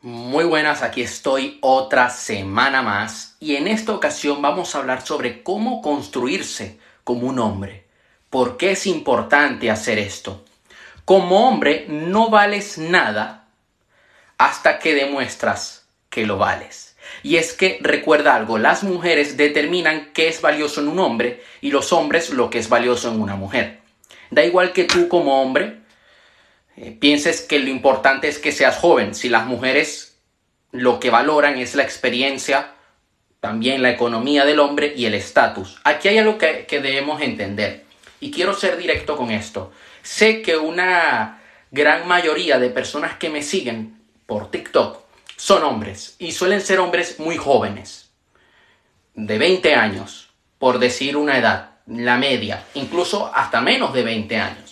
Muy buenas, aquí estoy otra semana más y en esta ocasión vamos a hablar sobre cómo construirse como un hombre. ¿Por qué es importante hacer esto? Como hombre no vales nada hasta que demuestras que lo vales. Y es que recuerda algo, las mujeres determinan qué es valioso en un hombre y los hombres lo que es valioso en una mujer. Da igual que tú como hombre eh, pienses que lo importante es que seas joven. Si las mujeres lo que valoran es la experiencia, también la economía del hombre y el estatus. Aquí hay algo que, que debemos entender. Y quiero ser directo con esto. Sé que una gran mayoría de personas que me siguen por TikTok son hombres y suelen ser hombres muy jóvenes, de 20 años, por decir una edad, la media, incluso hasta menos de 20 años.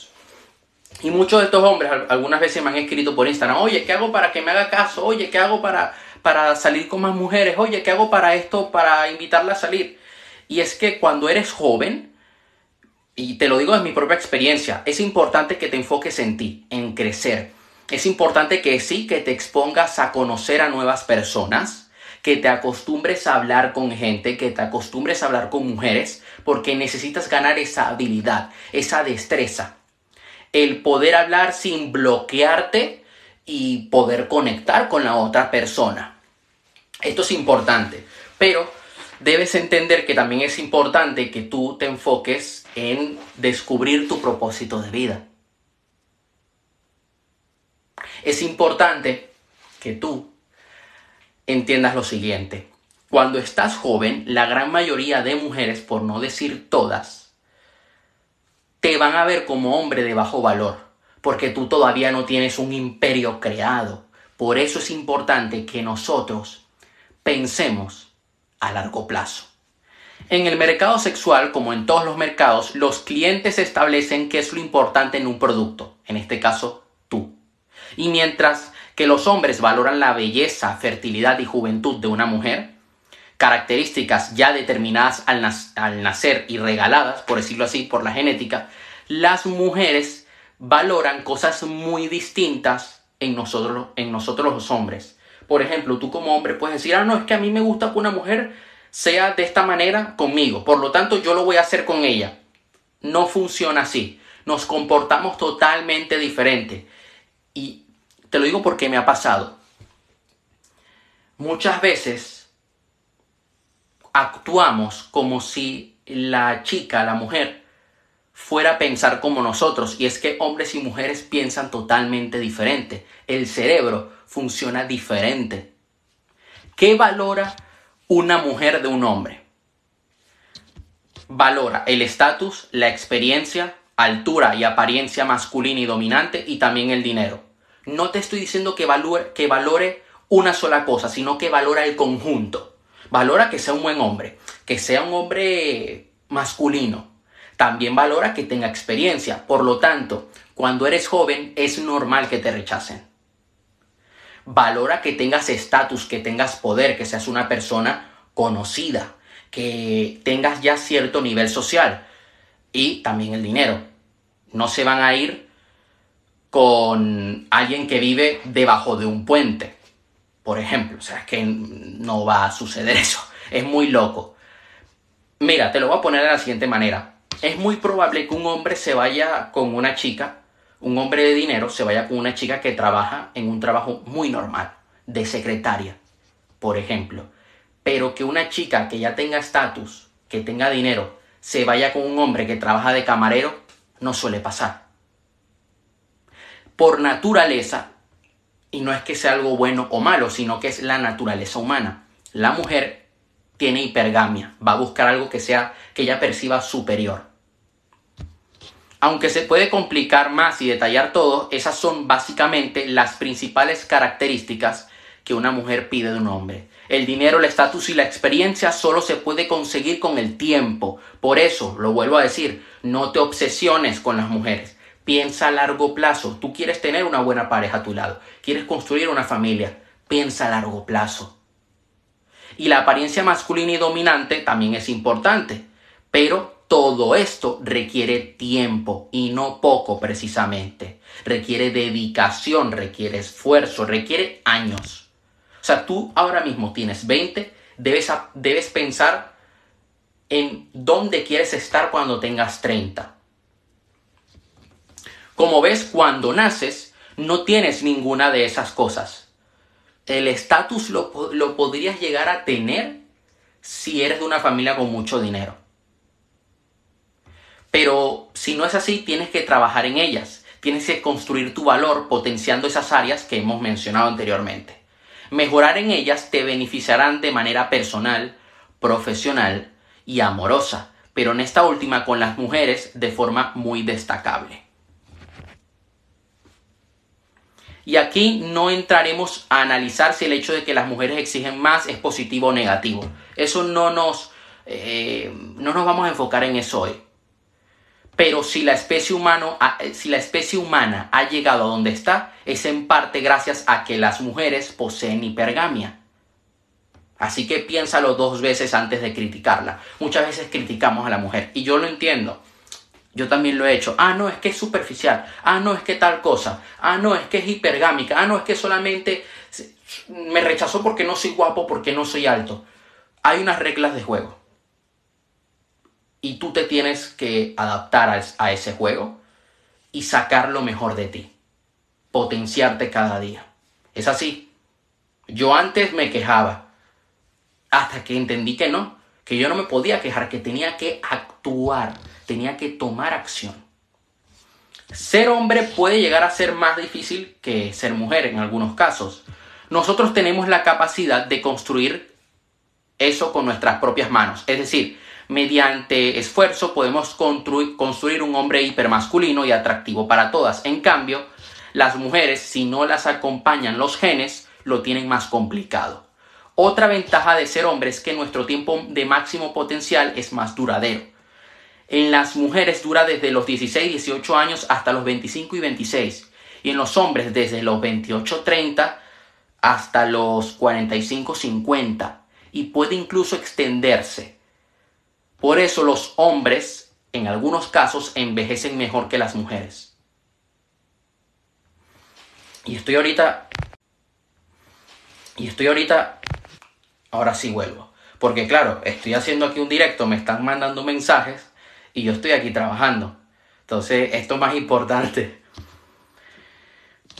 Y muchos de estos hombres algunas veces me han escrito por Instagram, oye, ¿qué hago para que me haga caso? Oye, ¿qué hago para, para salir con más mujeres? Oye, ¿qué hago para esto, para invitarla a salir? Y es que cuando eres joven, y te lo digo desde mi propia experiencia, es importante que te enfoques en ti, en crecer. Es importante que sí, que te expongas a conocer a nuevas personas, que te acostumbres a hablar con gente, que te acostumbres a hablar con mujeres, porque necesitas ganar esa habilidad, esa destreza el poder hablar sin bloquearte y poder conectar con la otra persona. Esto es importante, pero debes entender que también es importante que tú te enfoques en descubrir tu propósito de vida. Es importante que tú entiendas lo siguiente. Cuando estás joven, la gran mayoría de mujeres, por no decir todas, te van a ver como hombre de bajo valor, porque tú todavía no tienes un imperio creado. Por eso es importante que nosotros pensemos a largo plazo. En el mercado sexual, como en todos los mercados, los clientes establecen qué es lo importante en un producto, en este caso tú. Y mientras que los hombres valoran la belleza, fertilidad y juventud de una mujer, características ya determinadas al, nacer y regaladas, por decirlo así, por la genética, las mujeres valoran cosas muy distintas en nosotros, en nosotros los hombres. Por ejemplo, tú como hombre puedes decir, ah, no, es que a mí me gusta que una mujer sea de esta manera conmigo, por lo tanto yo lo voy a hacer con ella. No funciona así. Nos comportamos totalmente diferente. Y te lo digo porque me ha pasado. Muchas veces actuamos como si la chica, la mujer, fuera a pensar como nosotros. Y es que hombres y mujeres piensan totalmente diferente. El cerebro funciona diferente. ¿Qué valora una mujer de un hombre? Valora el estatus, la experiencia, altura y apariencia masculina y dominante y también el dinero. No te estoy diciendo que valore, que valore una sola cosa, sino que valora el conjunto. Valora que sea un buen hombre, que sea un hombre masculino. También valora que tenga experiencia. Por lo tanto, cuando eres joven es normal que te rechacen. Valora que tengas estatus, que tengas poder, que seas una persona conocida, que tengas ya cierto nivel social y también el dinero. No se van a ir con alguien que vive debajo de un puente por ejemplo. O sea, es que no va a suceder eso. Es muy loco. Mira, te lo voy a poner de la siguiente manera. Es muy probable que un hombre se vaya con una chica, un hombre de dinero se vaya con una chica que trabaja en un trabajo muy normal, de secretaria, por ejemplo. Pero que una chica que ya tenga estatus, que tenga dinero, se vaya con un hombre que trabaja de camarero, no suele pasar. Por naturaleza, y no es que sea algo bueno o malo, sino que es la naturaleza humana. La mujer tiene hipergamia, va a buscar algo que sea que ella perciba superior. Aunque se puede complicar más y detallar todo, esas son básicamente las principales características que una mujer pide de un hombre. El dinero, el estatus y la experiencia solo se puede conseguir con el tiempo. Por eso, lo vuelvo a decir, no te obsesiones con las mujeres. Piensa a largo plazo. Tú quieres tener una buena pareja a tu lado. Quieres construir una familia. Piensa a largo plazo. Y la apariencia masculina y dominante también es importante. Pero todo esto requiere tiempo y no poco precisamente. Requiere dedicación, requiere esfuerzo, requiere años. sea, tú ahora mismo tienes 20, debes, debes pensar en dónde quieres estar cuando tengas 30. Como ves, cuando naces, no tienes ninguna de esas cosas. El estatus lo, lo podrías llegar a tener si eres de una familia con mucho dinero. Pero si no es así, tienes que trabajar en ellas. Tienes que construir tu valor potenciando esas áreas que hemos mencionado anteriormente. Mejorar en ellas te beneficiarán de manera personal, profesional y amorosa, pero en esta última con las mujeres de forma muy destacable. Y aquí no entraremos a analizar si el hecho de que las mujeres exigen más es positivo o negativo. Eso no nos, eh, no nos vamos a enfocar en eso hoy. Pero si la, especie humano, si la especie humana ha llegado a donde está, es en parte gracias a que las mujeres poseen hipergamia. Así que piénsalo dos veces antes de criticarla. Muchas veces criticamos a la mujer y yo lo entiendo. Yo también lo he hecho. Ah, no, es que es superficial. Ah, no, es que tal cosa. Ah, no, es que es hipergámica. Ah, no, es que solamente me rechazó porque no soy guapo, porque no soy alto. Hay unas reglas de juego y tú te tienes que adaptar a, ese juego y sacar lo mejor de ti, potenciarte cada día. Es así. Yo antes me quejaba, hasta que entendí que no, que yo no me podía quejar, que tenía que actuar, tenía que tomar acción. Ser hombre puede llegar a ser más difícil que ser mujer en algunos casos. Nosotros tenemos la capacidad de construir eso con nuestras propias manos. Es decir, mediante esfuerzo podemos construir, un hombre hipermasculino y atractivo para todas. En cambio, las mujeres, si no las acompañan los genes, lo tienen más complicado. Otra ventaja de ser hombre es que nuestro tiempo de máximo potencial es más duradero. En las mujeres dura desde los 16, 18 años hasta los 25 y 26. Y en los hombres desde los 28, 30 hasta los 45, 50. Y puede incluso extenderse. Por eso los hombres, en algunos casos, envejecen mejor que las mujeres. Y estoy ahorita... Y estoy ahorita... Ahora sí vuelvo. Porque claro, estoy haciendo aquí un directo, me están mandando mensajes y yo estoy aquí trabajando. Entonces, esto es más importante.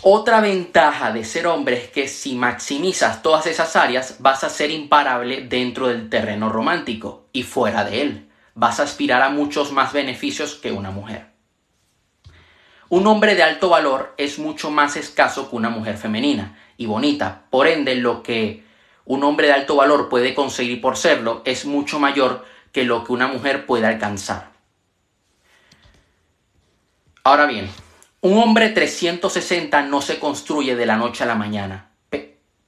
Otra ventaja de ser hombre es que si maximizas todas esas áreas vas a ser imparable dentro del terreno romántico y fuera de él. Vas a aspirar a muchos más beneficios que una mujer. Un hombre de alto valor es mucho más escaso que una mujer femenina y bonita. Por ende, lo que un hombre de alto valor puede conseguir por serlo es mucho mayor que lo que una mujer puede alcanzar. Ahora bien, un hombre 360 no se construye de la noche a la mañana,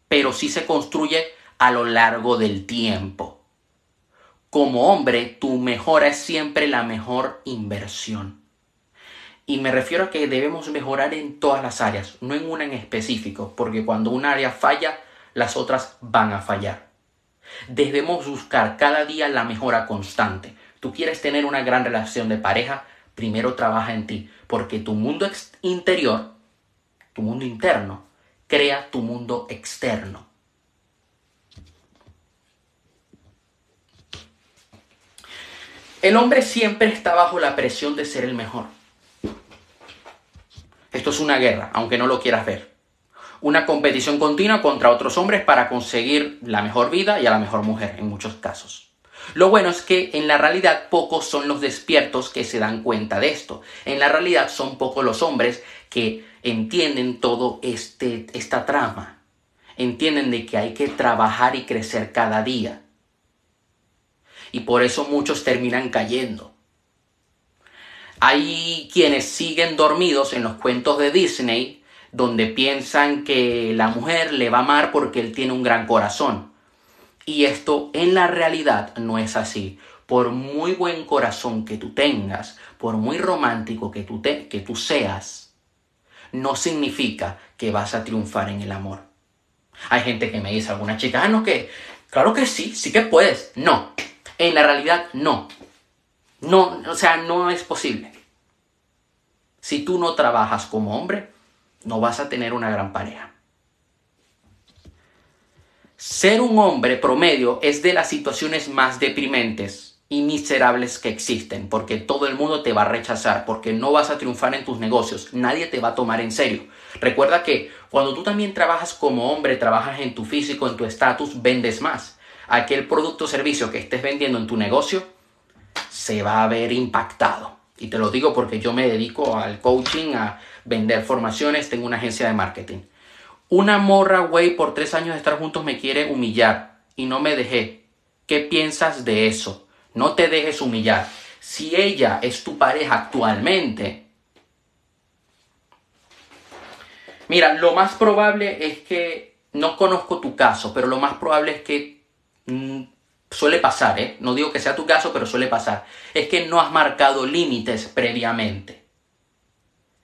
pero sí se construye a lo largo del tiempo. Como hombre, tu mejora es siempre la mejor inversión. Y me refiero a que debemos mejorar en todas las áreas, no en una en específico, porque cuando un área falla, las otras van a fallar. Debemos buscar cada día la mejora constante. Tú quieres tener una gran relación de pareja, primero trabaja en ti, porque tu mundo interior, tu mundo interno, crea tu mundo externo. El hombre siempre está bajo la presión de ser el mejor. Esto es una guerra, aunque no lo quieras ver. Una competición continua contra otros hombres para conseguir la mejor vida y a la mejor mujer, en muchos casos. Lo bueno es que en la realidad pocos son los despiertos que se dan cuenta de esto. En la realidad son pocos los hombres que entienden todo este, esta trama. Entienden de que hay que trabajar y crecer cada día. Y por eso muchos terminan cayendo. Hay quienes siguen dormidos en los cuentos de Disney donde piensan que la mujer le va a amar porque él tiene un gran corazón. Y esto en la realidad no es así. Por muy buen corazón que tú tengas, por muy romántico que tú, te, que tú seas, no significa que vas a triunfar en el amor. Hay gente que me dice, alguna chica, ah, no, que, claro que sí, sí que puedes. No, en la realidad no. No, o sea, no es posible. Si tú no trabajas como hombre, no vas a tener una gran pareja. Ser un hombre promedio es de las situaciones más deprimentes y miserables que existen, porque todo el mundo te va a rechazar, porque no vas a triunfar en tus negocios, nadie te va a tomar en serio. Recuerda que cuando tú también trabajas como hombre, trabajas en tu físico, en tu estatus, vendes más. Aquel producto o servicio que estés vendiendo en tu negocio se va a ver impactado. Y te lo digo porque yo me dedico al coaching, a vender formaciones, tengo una agencia de marketing. Una morra, güey, por tres años de estar juntos me quiere humillar y no me dejé. ¿Qué piensas de eso? No te dejes humillar. Si ella es tu pareja actualmente, mira, lo más probable es que, no conozco tu caso, pero lo más probable es que mm, suele pasar, ¿eh? No digo que sea tu caso, pero suele pasar. Es que no has marcado límites previamente.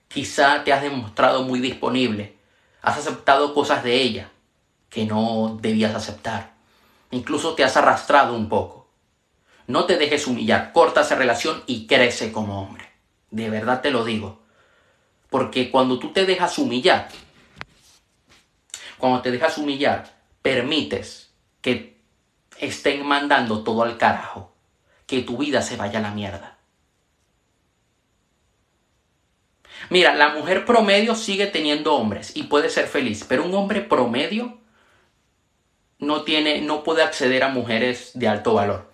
Quizá te has demostrado muy disponible Has aceptado cosas de ella que no debías aceptar. Incluso te has arrastrado un poco. No te dejes humillar, corta esa relación y crece como hombre. De verdad te lo digo. Porque cuando tú te dejas humillar, cuando te dejas humillar, permites que estén mandando todo al carajo, que tu vida se vaya a la mierda. Mira, la mujer promedio sigue teniendo hombres y puede ser feliz, pero un hombre promedio no tiene, no puede acceder a mujeres de alto valor.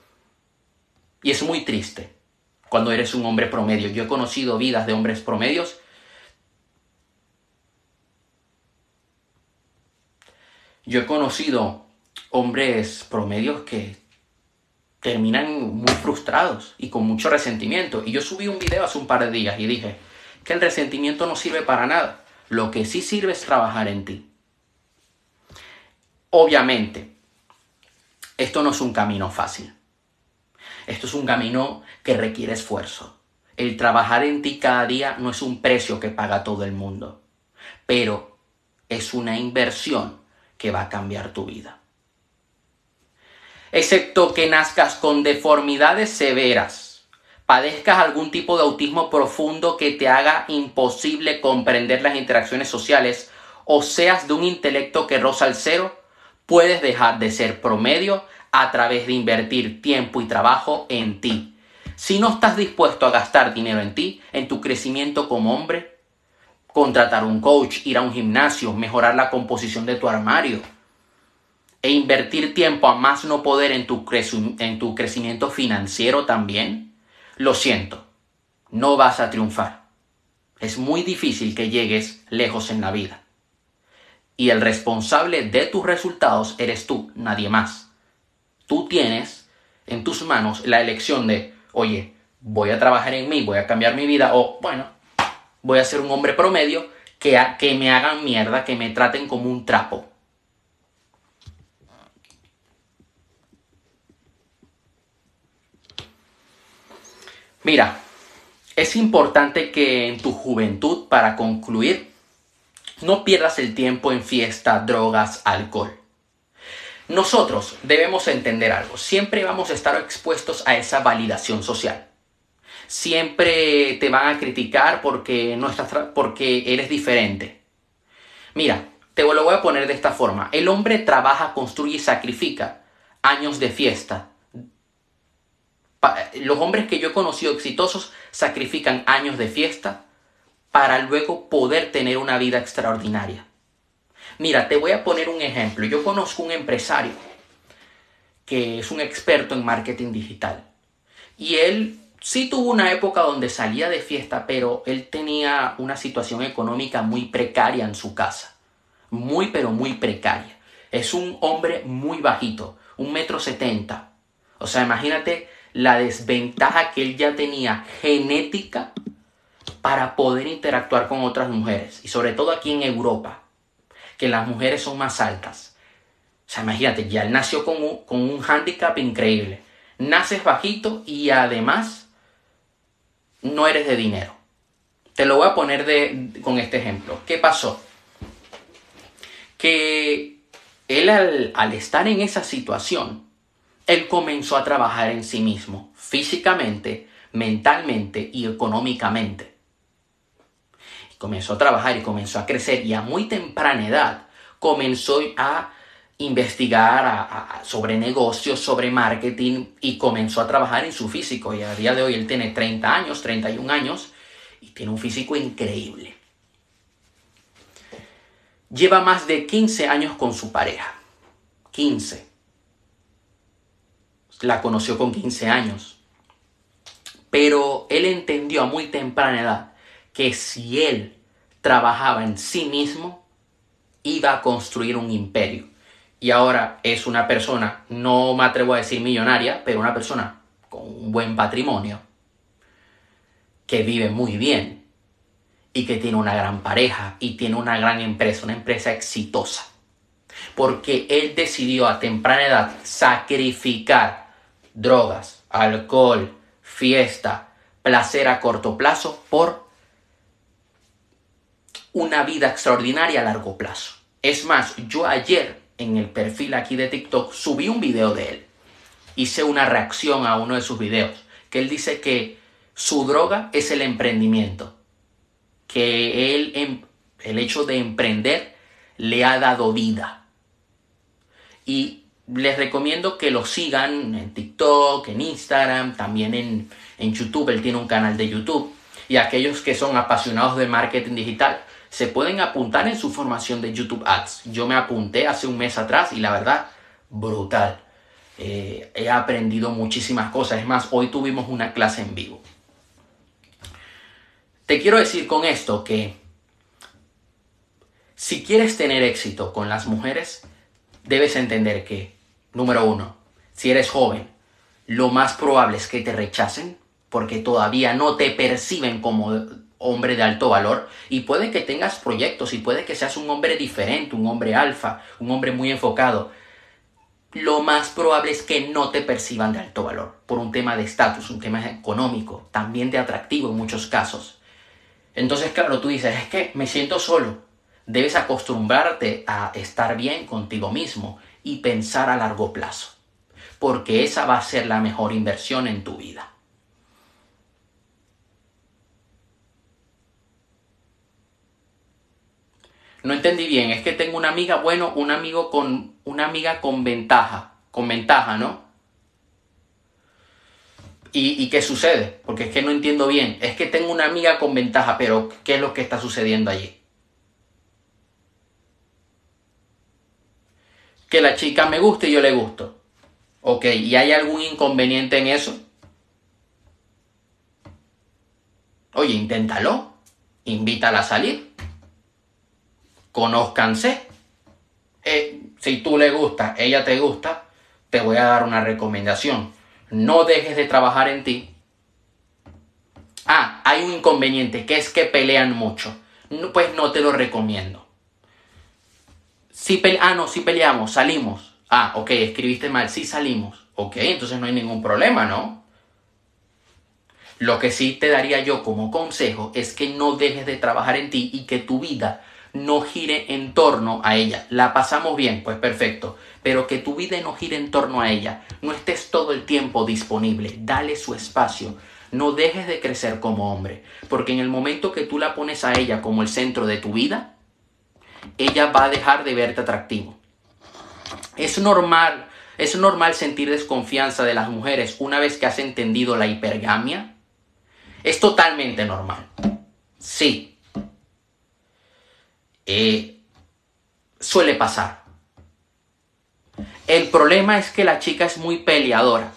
Y es muy triste cuando eres un hombre promedio. Yo he conocido vidas de hombres promedios. Yo he conocido hombres promedios que terminan muy frustrados y con mucho resentimiento. Y yo subí un video hace un par de días y dije, que el resentimiento no sirve para nada. Lo que sí sirve es trabajar en ti. Obviamente, esto no es un camino fácil. Esto es un camino que requiere esfuerzo. El trabajar en ti cada día no es un precio que paga todo el mundo, pero es una inversión que va a cambiar tu vida. Excepto que nazcas con deformidades severas padezcas algún tipo de autismo profundo que te haga imposible comprender las interacciones sociales o seas de un intelecto que roza el cero, puedes dejar de ser promedio a través de invertir tiempo y trabajo en ti. Si no estás dispuesto a gastar dinero en ti, en tu crecimiento como hombre, contratar un coach, ir a un gimnasio, mejorar la composición de tu armario e invertir tiempo a más no poder en tu, en tu crecimiento financiero también, lo siento, no vas a triunfar. Es muy difícil que llegues lejos en la vida. Y el responsable de tus resultados eres tú, nadie más. Tú tienes en tus manos la elección de, oye, voy a trabajar en mí, voy a cambiar mi vida, o bueno, voy a ser un hombre promedio que, que me hagan mierda, que me traten como un trapo. Mira, es importante que en tu juventud, para concluir, no pierdas el tiempo en fiesta, drogas, alcohol. Nosotros debemos entender algo, siempre vamos a estar expuestos a esa validación social. Siempre te van a criticar porque, porque eres diferente. Mira, te lo voy a poner de esta forma. El hombre trabaja, construye y sacrifica años de fiesta, los hombres que yo he conocido exitosos sacrifican años de fiesta para luego poder tener una vida extraordinaria. Mira, te voy a poner un ejemplo. Yo conozco un empresario que es un experto en marketing digital. Y él sí tuvo una época donde salía de fiesta, pero él tenía una situación económica muy precaria en su casa. Muy, pero muy precaria. Es un hombre muy bajito, un metro setenta. O sea, imagínate la desventaja que él ya tenía genética para poder interactuar con otras mujeres. Y sobre todo aquí en Europa, que las mujeres son más altas. O sea, imagínate, ya él nació con un, con un hándicap increíble. Naces bajito y además no eres de dinero. Te lo voy a poner de, con este ejemplo. ¿Qué pasó? Que él al, al estar en esa situación, él comenzó a trabajar en sí mismo, físicamente, mentalmente y económicamente. comenzó a trabajar y comenzó a crecer y a muy temprana edad comenzó a investigar sobre negocios, sobre marketing y comenzó a trabajar en su físico. Y a día de hoy él tiene 30 años, 31 años y tiene un físico increíble. Lleva más de 15 años con su pareja. 15. La conoció con 15 años. Pero él entendió a muy temprana edad que si él trabajaba en sí mismo, iba a construir un imperio. Y ahora es una persona, no me atrevo a decir millonaria, pero una persona con un buen patrimonio, que vive muy bien y que tiene una gran pareja y tiene una gran empresa, una empresa exitosa. Porque él decidió a temprana edad sacrificar drogas, alcohol, fiesta, placer a corto plazo por una vida extraordinaria a largo plazo. Es más, yo ayer en el perfil aquí de TikTok subí un video de él. Hice una reacción a uno de sus videos, que él dice que su droga es el emprendimiento, que él, em, el hecho de emprender le ha dado vida. Y les recomiendo que lo sigan en TikTok, en Instagram, también en, en YouTube, él tiene un canal de YouTube. Y aquellos que son apasionados de marketing digital, se pueden apuntar en su formación de YouTube Ads. Yo me apunté hace un mes atrás y la verdad, brutal. Eh, he aprendido muchísimas cosas. Es más, hoy tuvimos una clase en vivo. Te quiero decir con esto que si quieres tener éxito con las mujeres, debes entender que, número uno, si eres joven, lo más probable es que te rechacen porque todavía no te perciben como hombre de alto valor y puede que tengas proyectos y puede que seas un hombre diferente, un hombre alfa, un hombre muy enfocado. Lo más probable es que no te perciban de alto valor por un tema de estatus, un tema económico, también de atractivo en muchos casos. Entonces, claro, tú dices, es que me siento solo. Debes acostumbrarte a estar bien contigo mismo y pensar a largo plazo, porque esa va a ser la mejor inversión en tu vida. No entendí bien, es que tengo una amiga, bueno, un amigo con una amiga con ventaja, con ventaja, ¿no? ¿Y, ¿Y, qué sucede? Porque es que no entiendo bien. Es que tengo una amiga con ventaja, pero ¿qué es lo que está sucediendo allí? Que la chica me guste y yo le gusto. Ok, ¿y hay algún inconveniente en eso? Oye, inténtalo. Invítala a salir conózcanse. Eh, si tú le gusta, ella te gusta, te voy a dar una recomendación. No dejes de trabajar en ti. Ah, hay un inconveniente, que es que pelean mucho. pues no te lo recomiendo. Si ah, no, si peleamos, salimos. Ah, ok, escribiste mal, sí salimos. Ok, entonces no hay ningún problema, ¿no? Lo que sí te daría yo como consejo es que no dejes de trabajar en ti y que tu vida no gire en torno a ella. La pasamos bien, pues perfecto, pero que tu vida no gire en torno a ella. No estés todo el tiempo disponible, dale su espacio. No dejes de crecer como hombre, porque en el momento que tú la pones a ella como el centro de tu vida, ella va a dejar de verte atractivo. Es normal, es normal sentir desconfianza de las mujeres una vez que has entendido la hipergamia. Es totalmente normal. Sí, eh, suele pasar. El problema es que la chica es muy peleadora.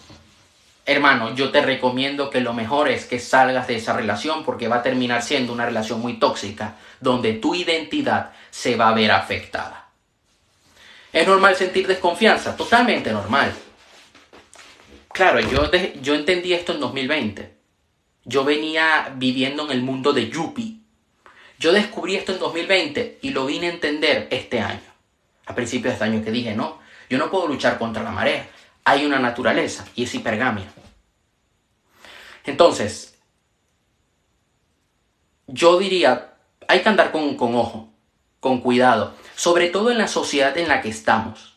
Hermano, yo te recomiendo que lo mejor es que salgas de esa relación porque va a terminar siendo una relación muy tóxica donde tu identidad se va a ver afectada. ¿Es normal sentir desconfianza? Totalmente normal. Claro, yo, yo entendí esto en 2020. Yo venía viviendo en el mundo de Yuppie yo descubrí esto en 2020 y lo vine a entender este año. A principios de este año que dije, no, yo no puedo luchar contra la marea. Hay una naturaleza y es hipergamia. Entonces, yo diría, hay que andar con, con ojo, con cuidado, sobre todo en la sociedad en la que estamos.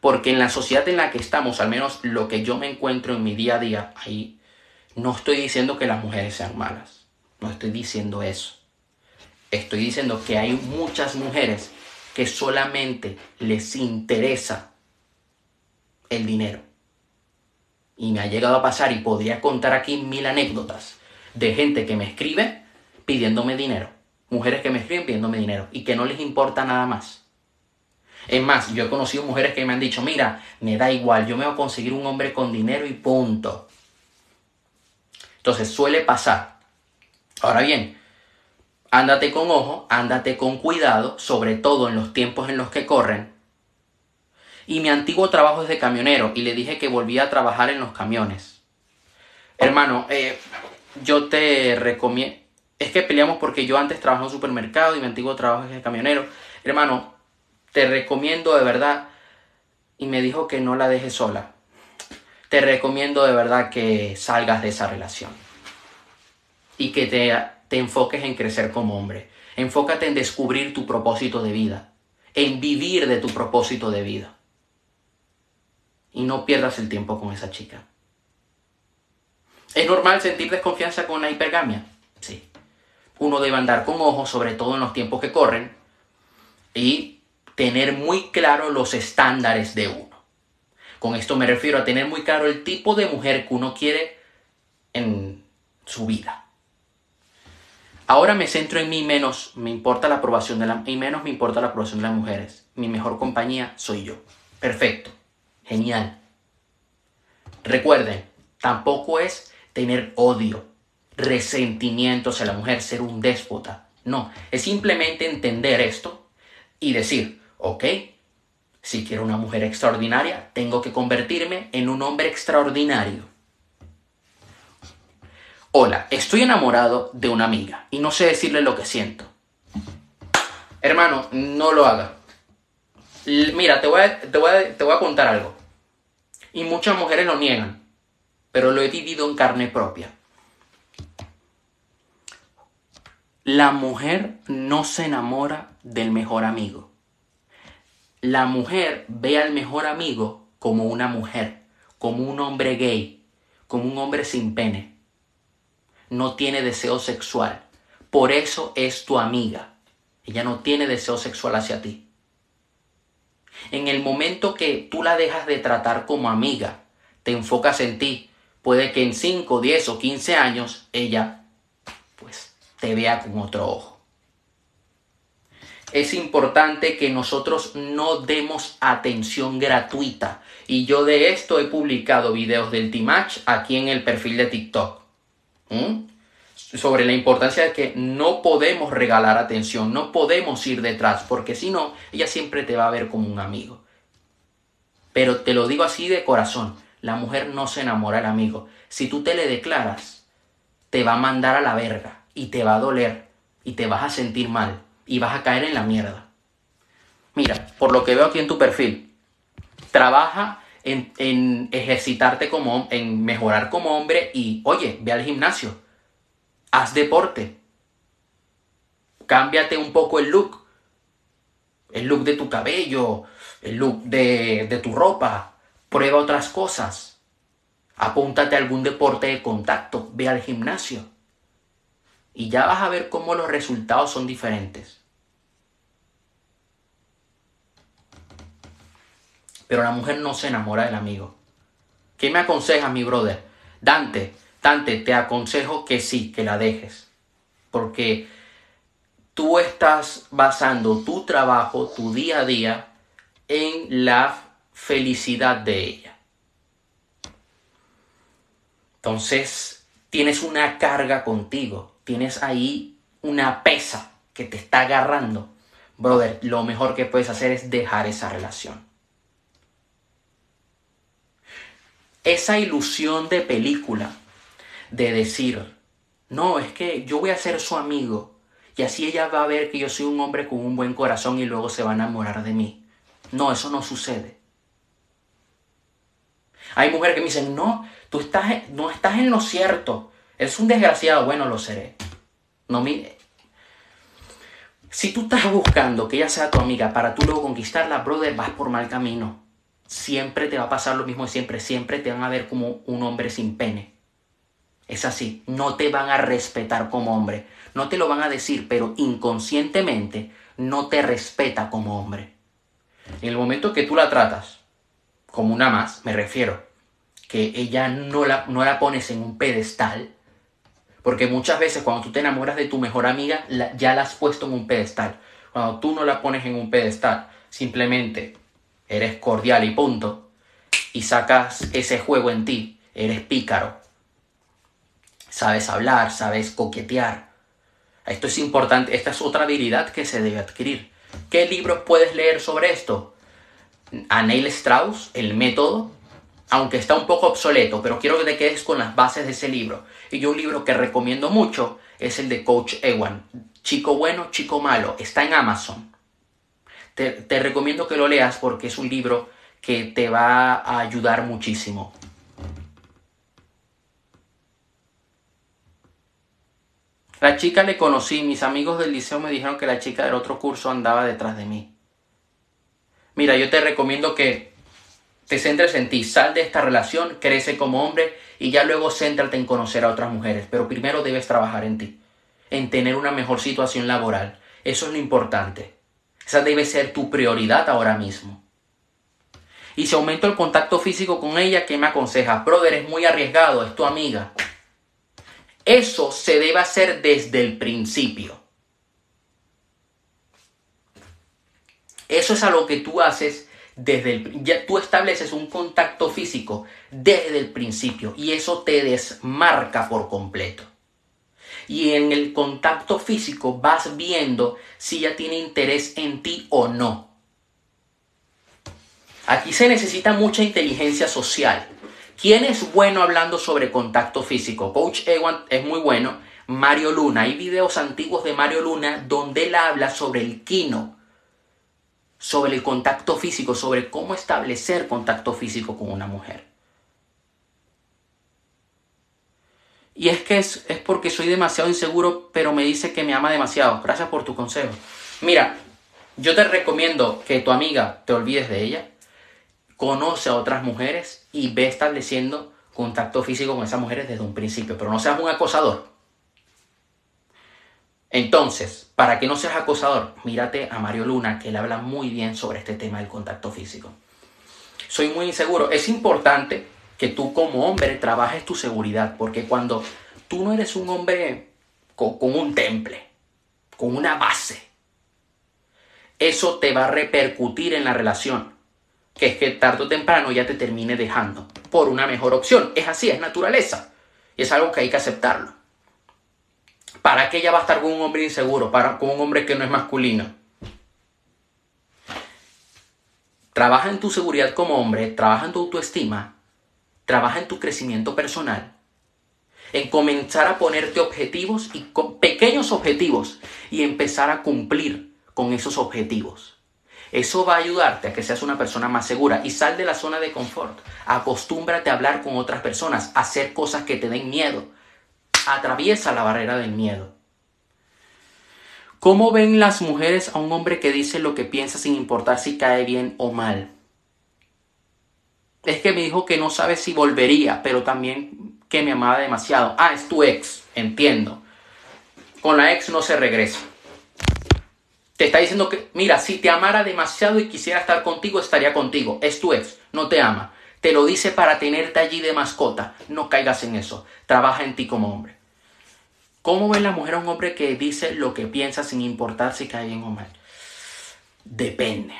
Porque en la sociedad en la que estamos, al menos lo que yo me encuentro en mi día a día, ahí no estoy diciendo que las mujeres sean malas. No estoy diciendo eso. Estoy diciendo que hay muchas mujeres que solamente les interesa el dinero. Y me ha llegado a pasar y podría contar aquí mil anécdotas de gente que me escribe pidiéndome dinero. Mujeres que me escriben pidiéndome dinero y que no les importa nada más. Es más, yo he conocido mujeres que me han dicho, mira, me da igual, yo me voy a conseguir un hombre con dinero y punto. Entonces suele pasar. Ahora bien, ándate con ojo, ándate con cuidado, sobre todo en los tiempos en los que corren. Y mi antiguo trabajo es de camionero y le dije que volvía a trabajar en los camiones. Hermano, eh, yo te recomiendo... Es que peleamos porque yo antes trabajaba en un supermercado y mi antiguo trabajo es de camionero. Hermano, te recomiendo de verdad. Y me dijo que no la dejes sola. Te recomiendo de verdad que salgas de esa relación. Y que te te enfoques en crecer como hombre. Enfócate en descubrir tu propósito de vida, en vivir de tu propósito de vida. Y no pierdas el tiempo con esa chica. ¿Es normal sentir desconfianza con la hipergamia? Sí. Uno debe andar con ojos, sobre todo en los tiempos que corren, y tener muy claro los estándares de uno. Con esto me refiero a tener muy claro el tipo de mujer que uno quiere en su vida. Ahora me centro en mí menos me importa la aprobación de la y menos me importa la aprobación de las mujeres. Mi mejor compañía soy yo. Perfecto. Genial. Recuerden, tampoco es tener odio, resentimiento hacia la mujer, ser un déspota. No, es simplemente entender esto y decir, ok, si quiero una mujer extraordinaria, tengo que convertirme en un hombre extraordinario. Hola, estoy enamorado de una amiga y no sé decirle lo que siento. Hermano, no lo haga. Mira, te voy, a, te, voy a, te voy a contar algo. Y muchas mujeres lo niegan, pero lo he vivido en carne propia. La mujer no se enamora del mejor amigo. La mujer ve al mejor amigo como una mujer, como un hombre gay, como un hombre sin pene no tiene deseo sexual. Por eso es tu amiga. Ella no tiene deseo sexual hacia ti. En el momento que tú la dejas de tratar como amiga, te enfocas en ti, puede que en 5, 10 o 15 años ella pues te vea con otro ojo. Es importante que nosotros no demos atención gratuita. Y yo de esto he publicado videos del T-Match aquí en el perfil de TikTok. ¿Mm? Sobre la importancia de que no podemos regalar atención, no podemos ir detrás, porque si no, ella siempre te va a ver como un amigo. Pero te lo digo así de corazón, la mujer no se enamora del amigo. Si tú te le declaras, te va a mandar a la verga y te va a doler y te vas a sentir mal y vas a caer en la mierda. Mira, por lo que veo aquí en tu perfil, trabaja en, ejercitarte como, en mejorar como hombre y, oye, ve al gimnasio, haz deporte, cámbiate un poco el look, el look de tu cabello, el look de, tu ropa, prueba otras cosas, apúntate a algún deporte de contacto, ve al gimnasio y ya vas a ver cómo los resultados son diferentes. pero la mujer no se enamora del amigo. ¿Qué me aconsejas, mi brother? Dante, Te aconsejo que sí, que la dejes. Porque tú estás basando tu trabajo, tu día a día, en la felicidad de ella. Entonces, tienes una carga contigo, tienes ahí una pesa que te está agarrando. Brother, lo mejor que puedes hacer es dejar esa relación. esa ilusión de película de decir, no, es que yo voy a ser su amigo y así ella va a ver que yo soy un hombre con un buen corazón y luego se va a enamorar de mí. No, eso no sucede. Hay mujeres que me dicen, no, tú estás, no estás en lo cierto. Eres un desgraciado. Bueno, lo seré. No mire. Si tú estás buscando que ella sea tu amiga para tú luego conquistarla, brother, vas por mal camino siempre te va a pasar lo mismo de siempre, siempre te van a ver como un hombre sin pene. Es así, no te van a respetar como hombre. No te lo van a decir, pero inconscientemente no te respeta como hombre. En el momento que tú la tratas como una más, me refiero, que ella no la, no la pones en un pedestal, porque muchas veces cuando tú te enamoras de tu mejor amiga, ya la has puesto en un pedestal. Cuando tú no la pones en un pedestal, simplemente eres cordial y punto, y sacas ese juego en ti, eres pícaro, sabes hablar, sabes coquetear. Esto es importante, esta es otra habilidad que se debe adquirir. ¿Qué libros puedes leer sobre esto? A Neil Strauss, El Método, aunque está un poco obsoleto, pero quiero que te quedes con las bases de ese libro. Y yo un libro que recomiendo mucho es el de Coach Ewan, Chico Bueno, Chico Malo, está en Amazon. Te, te recomiendo que lo leas porque es un libro que te va a ayudar muchísimo. La chica le conocí, mis amigos del liceo me dijeron que la chica del otro curso andaba detrás de mí. Mira, yo te recomiendo que te centres en ti, sal de esta relación, crece como hombre y ya luego céntrate en conocer a otras mujeres, pero primero debes trabajar en ti, en tener una mejor situación laboral. Eso es lo importante. Esa debe ser tu prioridad ahora mismo. Y si aumento el contacto físico con ella, ¿qué me aconseja? Brother, es muy arriesgado, es tu amiga. Eso se debe hacer desde el principio. Eso es a lo que tú haces desde el ya tú estableces un contacto físico desde el principio y eso te desmarca por completo. Y en el contacto físico vas viendo si ella tiene interés en ti o no. Aquí se necesita mucha inteligencia social. ¿Quién es bueno hablando sobre contacto físico? Coach Ewan es muy bueno. Mario Luna. Hay videos antiguos de Mario Luna donde él habla sobre el kino, sobre el contacto físico, sobre cómo establecer contacto físico con una mujer. Y es que es, es, porque soy demasiado inseguro, pero me dice que me ama demasiado. Gracias por tu consejo. Mira, yo te recomiendo que tu amiga te olvides de ella, conoce a otras mujeres y ve estableciendo contacto físico con esas mujeres desde un principio, pero no seas un acosador. Entonces, para que no seas acosador, mírate a Mario Luna, que él habla muy bien sobre este tema del contacto físico. Soy muy inseguro. Es importante que tú como hombre trabajes tu seguridad, porque cuando tú no eres un hombre con, con un temple, con una base, eso te va a repercutir en la relación que es que tarde o temprano ya te termine dejando por una mejor opción. Es así, es naturaleza. Y es algo que hay que aceptarlo. ¿Para qué ella va a estar con un hombre inseguro? Para, con un hombre que no es masculino. Trabaja en tu seguridad como hombre, trabaja en tu autoestima, trabaja en tu crecimiento personal, en comenzar a ponerte objetivos y pequeños objetivos y empezar a cumplir con esos objetivos. Eso va a ayudarte a que seas una persona más segura y sal de la zona de confort. Acostúmbrate a hablar con otras personas, a hacer cosas que te den miedo. Atraviesa la barrera del miedo. ¿Cómo ven las mujeres a un hombre que dice lo que piensa sin importar si cae bien o mal? Es que me dijo que no sabe si volvería, pero también que me amaba demasiado. Ah, es tu ex, entiendo. Con la ex no se regresa. Te está diciendo que, mira, si te amara demasiado y quisiera estar contigo, estaría contigo. Es tu ex, no te ama. Te lo dice para tenerte allí de mascota. No caigas en eso. Trabaja en ti como hombre. ¿Cómo ve la mujer a un hombre que dice lo que piensa sin importar si cae bien o mal? Depende.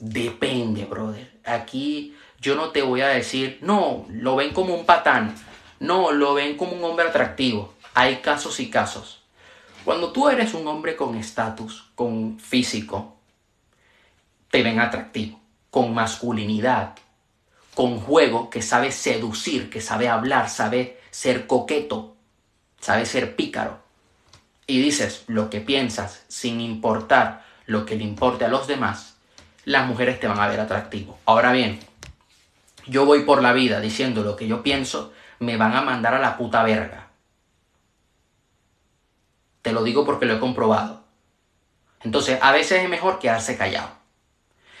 Depende, brother. Aquí yo no te voy a decir, no, lo ven como un patán. No, lo ven como un hombre atractivo. Hay casos y casos. Cuando tú eres un hombre con estatus, con físico, te ven atractivo, con masculinidad, con juego, que sabe seducir, que sabe hablar, sabe ser coqueto, sabe ser pícaro. Y dices lo que piensas sin importar lo que le importe a los demás, las mujeres te van a ver atractivo. Ahora bien, yo voy por la vida diciendo lo que yo pienso, me van a mandar a la puta verga. Te lo digo porque lo he comprobado. Entonces, a veces es mejor quedarse callado.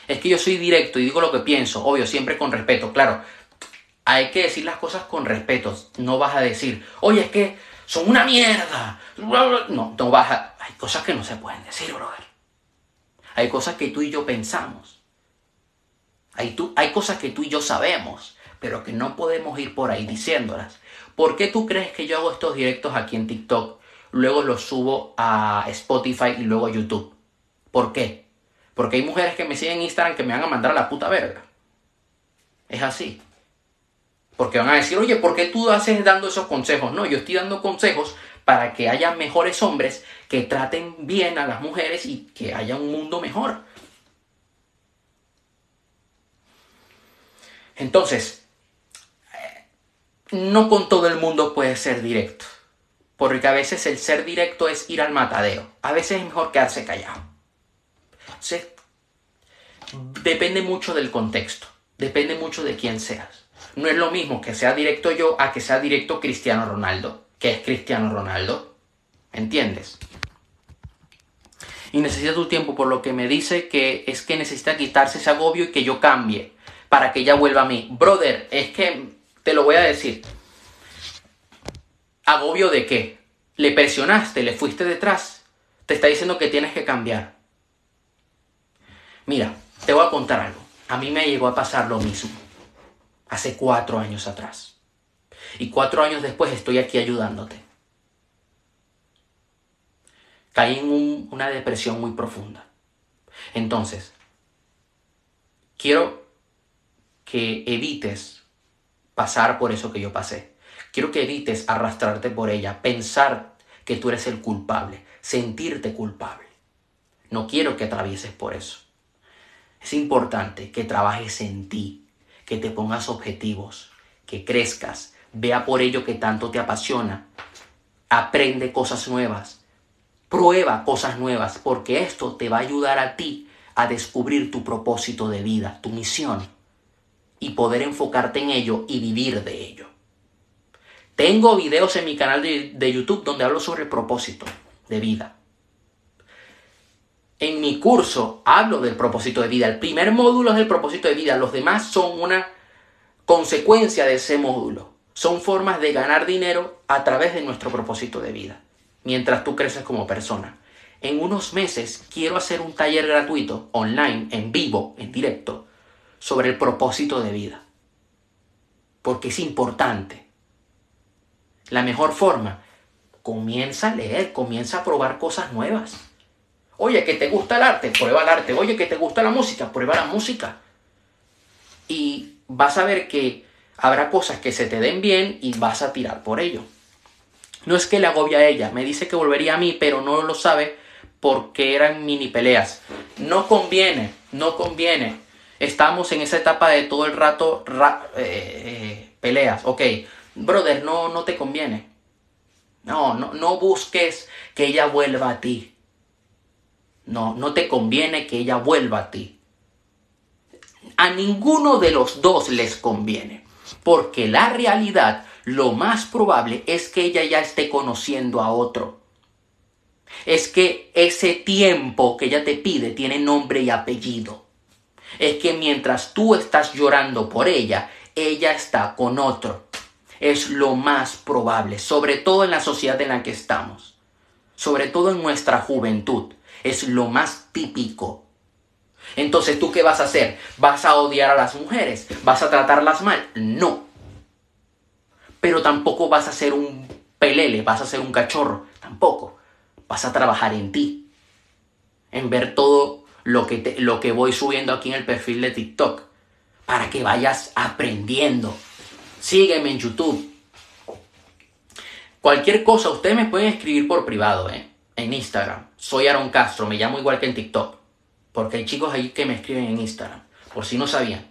Es que yo soy directo y digo lo que pienso, obvio, siempre con respeto, claro. hay que decir las cosas con respeto. No vas a decir, oye, es que son una mierda. No, no vas a... Hay cosas que no se pueden decir, brother. Hay cosas que tú y yo pensamos. Hay, tú, hay cosas que tú y yo sabemos, pero que no podemos ir por ahí diciéndolas. ¿Por qué tú crees que yo hago estos directos aquí en TikTok? Luego los subo a Spotify y luego a YouTube. ¿Por qué? Porque hay mujeres que me siguen en Instagram que me van a mandar a la puta verga. Es así. Porque van a decir, oye, ¿por qué tú haces dando esos consejos? No, yo estoy dando consejos para que haya mejores hombres que traten bien a las mujeres y que haya un mundo mejor. Entonces, no con todo el mundo puede ser directo. Porque a veces el ser directo es ir al matadero. A veces es mejor quedarse callado. depende mucho del contexto. Depende mucho de quién seas. No es lo mismo que sea directo yo a que sea directo Cristiano Ronaldo. Que es Cristiano Ronaldo. ¿Entiendes? Y necesita tu tiempo por lo que me dice que es que necesita quitarse ese agobio y que yo cambie para que ella vuelva a mí. Brother, es que te lo voy a decir. ¿Agobio de qué? Le presionaste, le fuiste detrás. Te está diciendo que tienes que cambiar. Mira, te voy a contar algo. A mí me llegó a pasar lo mismo. Hace cuatro años atrás. Y cuatro años después estoy aquí ayudándote. Caí en una depresión muy profunda. Entonces, quiero que evites pasar por eso que yo pasé. Quiero que evites arrastrarte por ella, pensar que tú eres el culpable, sentirte culpable. No quiero que atravieses por eso. Es importante que trabajes en ti, que te pongas objetivos, que crezcas, vea por ello que tanto te apasiona, aprende cosas nuevas, prueba cosas nuevas, porque esto te va a ayudar a ti a descubrir tu propósito de vida, tu misión y poder enfocarte en ello y vivir de ello. Tengo videos en mi canal de, YouTube donde hablo sobre el propósito de vida. En mi curso hablo del propósito de vida. El primer módulo es el propósito de vida. Los demás son una consecuencia de ese módulo. Son formas de ganar dinero a través de nuestro propósito de vida. Mientras tú creces como persona. En unos meses quiero hacer un taller gratuito, online, en vivo, en directo, sobre el propósito de vida. Porque es importante. La mejor forma, comienza a leer, comienza a probar cosas nuevas. Oye, que te gusta el arte, prueba el arte. Oye, que te gusta la música, prueba la música. Y vas a ver que habrá cosas que se te den bien y vas a tirar por ello. No es que le agobie a ella, me dice que volvería a mí, pero no lo sabe porque eran mini peleas. No conviene, no conviene estamos en esa etapa de todo el rato eh, eh, peleas. Ok, brother, no, no te conviene. No, no, no busques que ella vuelva a ti. No, no te conviene que ella vuelva a ti. A ninguno de los dos les conviene. Porque la realidad, lo más probable es que ella ya esté conociendo a otro. Es que ese tiempo que ella te pide tiene nombre y apellido es que mientras tú estás llorando por ella, ella está con otro. Es lo más probable, sobre todo en la sociedad en la que estamos, sobre todo en nuestra juventud. Es lo más típico. Entonces, ¿tú qué vas a hacer? ¿Vas a odiar a las mujeres? ¿Vas a tratarlas mal? No. Pero tampoco vas a ser un pelele, vas a ser un cachorro. Tampoco. Vas a trabajar en ti. En ver todo lo que, lo que voy subiendo aquí en el perfil de TikTok. Para que vayas aprendiendo. Sígueme en YouTube. Cualquier cosa, ustedes me pueden escribir por privado, ¿eh? En Instagram. Soy Aaron Castro, me llamo igual que en TikTok. Porque hay chicos ahí que me escriben en Instagram. Por si no sabían.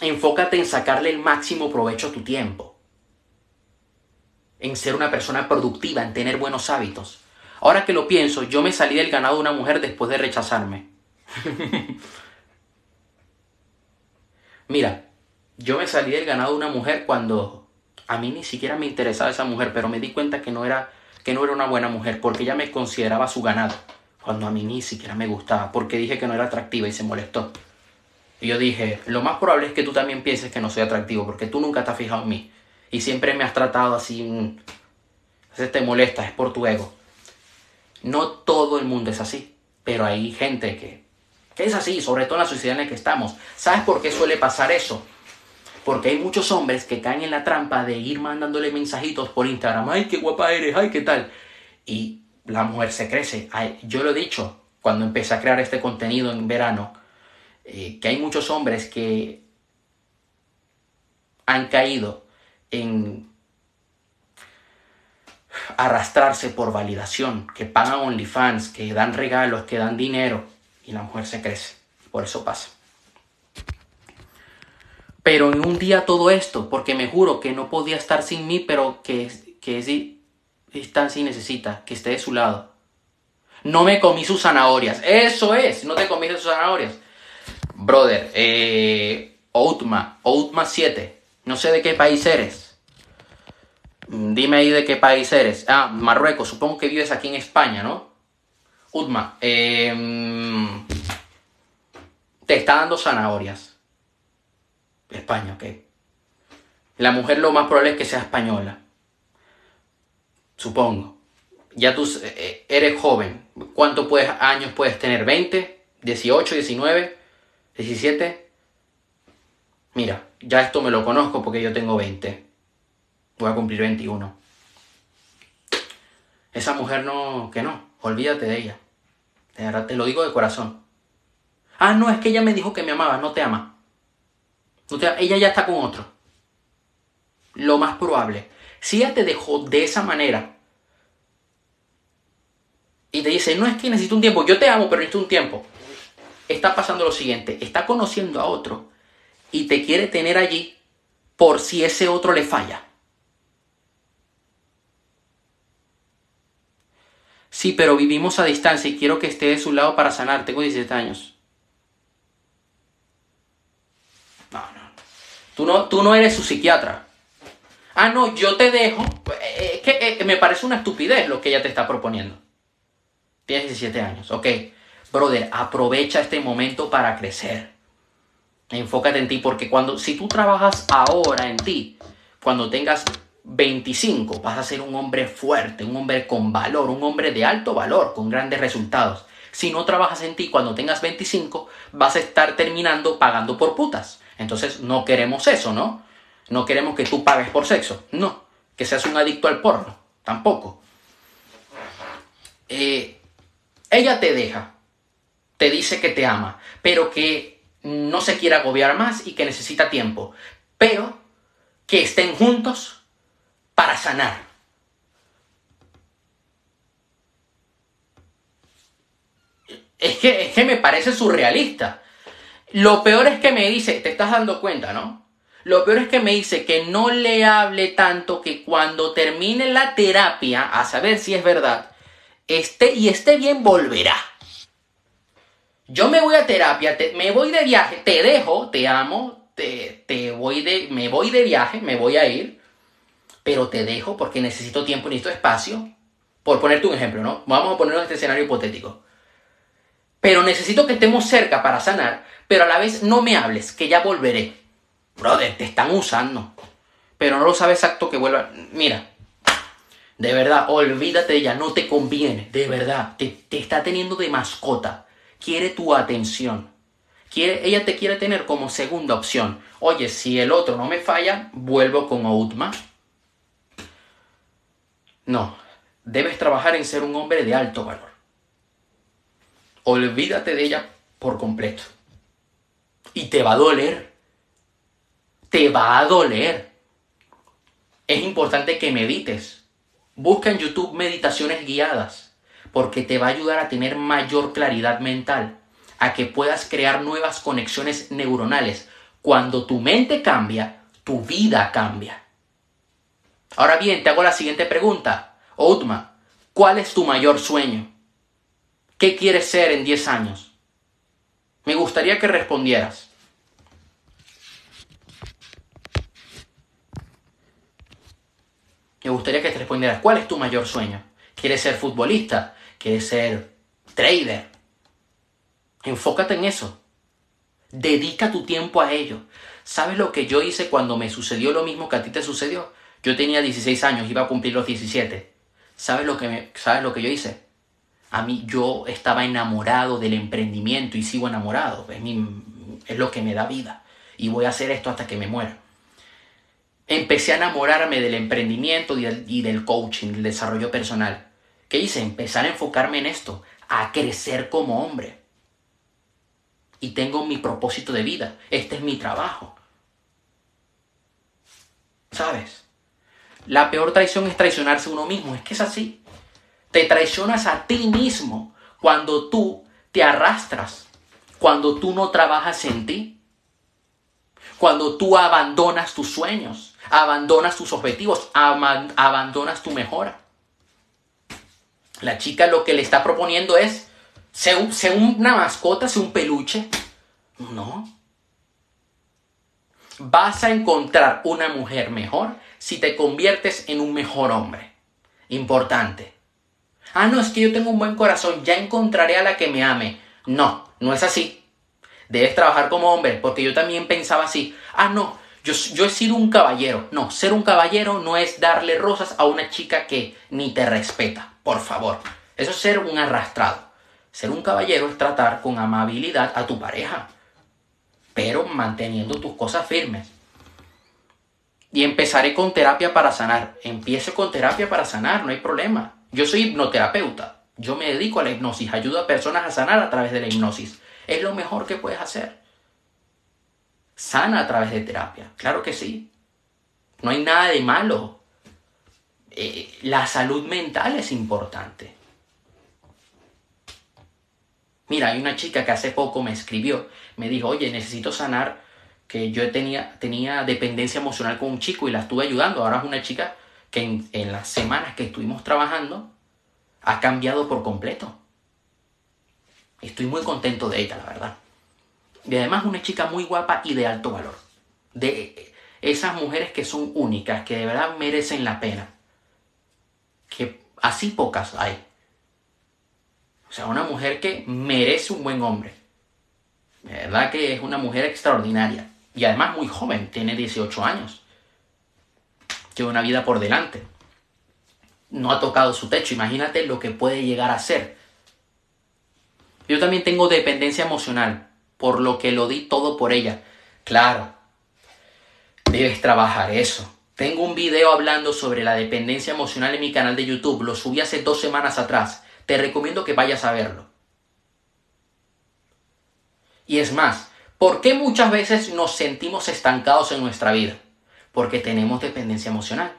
Enfócate en sacarle el máximo provecho a tu tiempo. En ser una persona productiva, en tener buenos hábitos. Ahora que lo pienso, yo me salí del ganado de una mujer después de rechazarme. Mira, yo me salí del ganado de una mujer cuando a mí ni siquiera me interesaba esa mujer, pero me di cuenta que no era que no era una buena mujer porque ella me consideraba su ganado, cuando a mí ni siquiera me gustaba, porque dije que no era atractiva y se molestó. Y yo dije, lo más probable es que tú también pienses que no soy atractivo, porque tú nunca te has fijado en mí. Y siempre me has tratado así. Mm, te molesta, es por tu ego. No todo el mundo es así, pero hay gente que, que es así, sobre todo en la sociedad en la que estamos. ¿Sabes por qué suele pasar eso? Porque hay muchos hombres que caen en la trampa de ir mandándole mensajitos por Instagram. Ay, qué guapa eres, ay, qué tal. Y la mujer se crece. yo lo he dicho cuando empecé a crear este contenido en verano, eh, que hay muchos hombres que han caído en arrastrarse por validación, que pagan OnlyFans, que dan regalos, que dan dinero y la mujer se crece. Por eso pasa. Pero en un día todo esto, porque me juro que no podía estar sin mí, pero que, que sí, está si necesita, que esté de su lado. No me comí sus zanahorias. Eso es, no te comiste sus zanahorias. Brother, eh, Outma, Outma 7. No sé de qué país eres. Mm, dime ahí de qué país eres. Ah, Marruecos. Supongo que vives aquí en España, ¿no? Utma, em, te está dando zanahorias. España, ok. La mujer lo más probable es que sea española. Supongo. Ya tú eh, eh, eres joven. ¿Cuántos años puedes tener? ¿20? ¿18? ¿19? ¿17? Mira, ya esto me lo conozco porque yo tengo 20. Voy a cumplir 21. Esa mujer no, que no, olvídate de ella. te lo digo de corazón. Ah, no, es que ella me dijo que me amaba, no te ama ella ya está con otro. Lo más probable. Si ella te dejó de esa manera y te dice, no es que necesito un tiempo, yo te amo, pero necesito un tiempo. Está pasando lo siguiente, está conociendo a otro y te quiere tener allí por si ese otro le falla. Sí, pero vivimos a distancia y quiero que esté de su lado para sanar. Tengo 17 años. Tú no, tú no eres su psiquiatra. Ah, no, yo te dejo. Eh, es que eh, me parece una estupidez lo que ella te está proponiendo. Tienes 17 años, ok. Brother, aprovecha este momento para crecer. Enfócate en ti, porque cuando, si tú trabajas ahora en ti, cuando tengas 25, vas a ser un hombre fuerte, un hombre con valor, un hombre de alto valor, con grandes resultados. Si no trabajas en ti cuando tengas 25, vas a estar terminando pagando por putas. Entonces no queremos eso, ¿no? No queremos que tú pagues por sexo, no. Que seas un adicto al porno, tampoco. Eh, ella te deja, te dice que te ama, pero que no se quiere agobiar más y que necesita tiempo, pero que estén juntos para sanar. Es que, es que me parece surrealista. Lo peor es que me dice, te estás dando cuenta, ¿no? Lo peor es que me dice que no le hable tanto que cuando termine la terapia, a saber si es verdad, esté y esté bien, volverá. Yo me voy a terapia, me voy de viaje, te dejo, te amo, te, te voy de, me voy de viaje, me voy a ir, pero te dejo porque necesito tiempo, necesito espacio. Por ponerte un ejemplo, ¿no? Vamos a ponernos este escenario hipotético. Pero necesito que estemos cerca para sanar, pero a la vez no me hables, que ya volveré. Brother, te están usando. Pero no lo sabes exacto que vuelva. Mira, de verdad, olvídate de ella, no te conviene, de verdad. Te, está teniendo de mascota. Quiere tu atención. Quiere, ella te quiere tener como segunda opción. Oye, si el otro no me falla, vuelvo con Outma. No, debes trabajar en ser un hombre de alto valor. Olvídate de ella por completo. Y te va a doler. Te va a doler. Es importante que medites. Busca en YouTube meditaciones guiadas, porque te va a ayudar a tener mayor claridad mental, a que puedas crear nuevas conexiones neuronales. Cuando tu mente cambia, tu vida cambia. Ahora bien, te hago la siguiente pregunta. Outma, ¿cuál es tu mayor sueño? ¿Qué quieres ser en 10 años? Me gustaría que respondieras. Me gustaría que te respondieras, ¿cuál es tu mayor sueño? ¿Quieres ser futbolista? ¿Quieres ser trader? Enfócate en eso. Dedica tu tiempo a ello. ¿Sabes lo que yo hice cuando me sucedió lo mismo que a ti te sucedió? Yo tenía 16 años, iba a cumplir los 17. ¿Sabes lo que, ¿sabes lo que yo hice? A mí yo estaba enamorado del emprendimiento y sigo enamorado. Es, es lo que me da vida. Y voy a hacer esto hasta que me muera. Empecé a enamorarme del emprendimiento y del, coaching, del desarrollo personal. ¿Qué hice? Empezar a enfocarme en esto, a crecer como hombre. Y tengo mi propósito de vida. Este es mi trabajo. ¿Sabes? La peor traición es traicionarse uno mismo. Es que es así. Te traicionas a ti mismo cuando tú te arrastras, cuando tú no trabajas en ti, cuando tú abandonas tus sueños, abandonas tus objetivos, abandonas tu mejora. La chica lo que le está proponiendo es, sea, una mascota, sea un peluche. No. Vas a encontrar una mujer mejor si te conviertes en un mejor hombre. Importante. Ah, no, es que yo tengo un buen corazón, ya encontraré a la que me ame. No, no es así. Debes trabajar como hombre, porque yo también pensaba así. Ah, no, yo, yo, he sido un caballero. No, ser un caballero no es darle rosas a una chica que ni te respeta. Por favor. Eso es ser un arrastrado. Ser un caballero es tratar con amabilidad a tu pareja, pero manteniendo tus cosas firmes. Y empezaré con terapia para sanar. Empiece con terapia para sanar, no hay problema. Yo soy hipnoterapeuta. Yo me dedico a la hipnosis, ayudo a personas a sanar a través de la hipnosis. Es lo mejor que puedes hacer. Sana a través de terapia, claro que sí. No hay nada de malo. Eh, la salud mental es importante. Mira, hay una chica que hace poco me escribió, me dijo, oye, necesito sanar que yo tenía, tenía dependencia emocional con un chico y la estuve ayudando. Ahora es una chica que en, las semanas que estuvimos trabajando ha cambiado por completo. Estoy muy contento de ella, la verdad. Y además una chica muy guapa y de alto valor. De esas mujeres que son únicas, que de verdad merecen la pena. Que así pocas hay. O sea, una mujer que merece un buen hombre. De verdad que es una mujer extraordinaria. Y además muy joven, tiene 18 años. Una vida por delante. No ha tocado su techo. Imagínate lo que puede llegar a ser. Yo también tengo dependencia emocional, por lo que lo di todo por ella. Claro, debes trabajar eso. Tengo un video hablando sobre la dependencia emocional en mi canal de YouTube. Lo subí hace dos semanas atrás te recomiendo que vayas a verlo. Y es más, ¿por qué muchas veces nos sentimos estancados en nuestra vida? Porque tenemos dependencia emocional.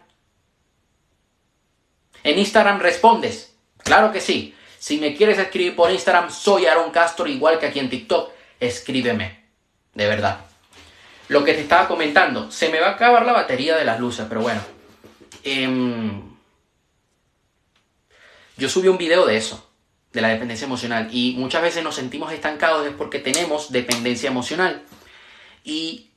En Instagram respondes. Claro que sí. Si me quieres escribir por Instagram, soy Aaron Castro, igual que aquí en TikTok. Escríbeme. De verdad. Lo que te estaba comentando, se me va a acabar la batería de las luces, pero bueno. Eh, yo subí un video de eso, de la dependencia emocional, y muchas veces nos sentimos estancados es porque tenemos dependencia emocional. Y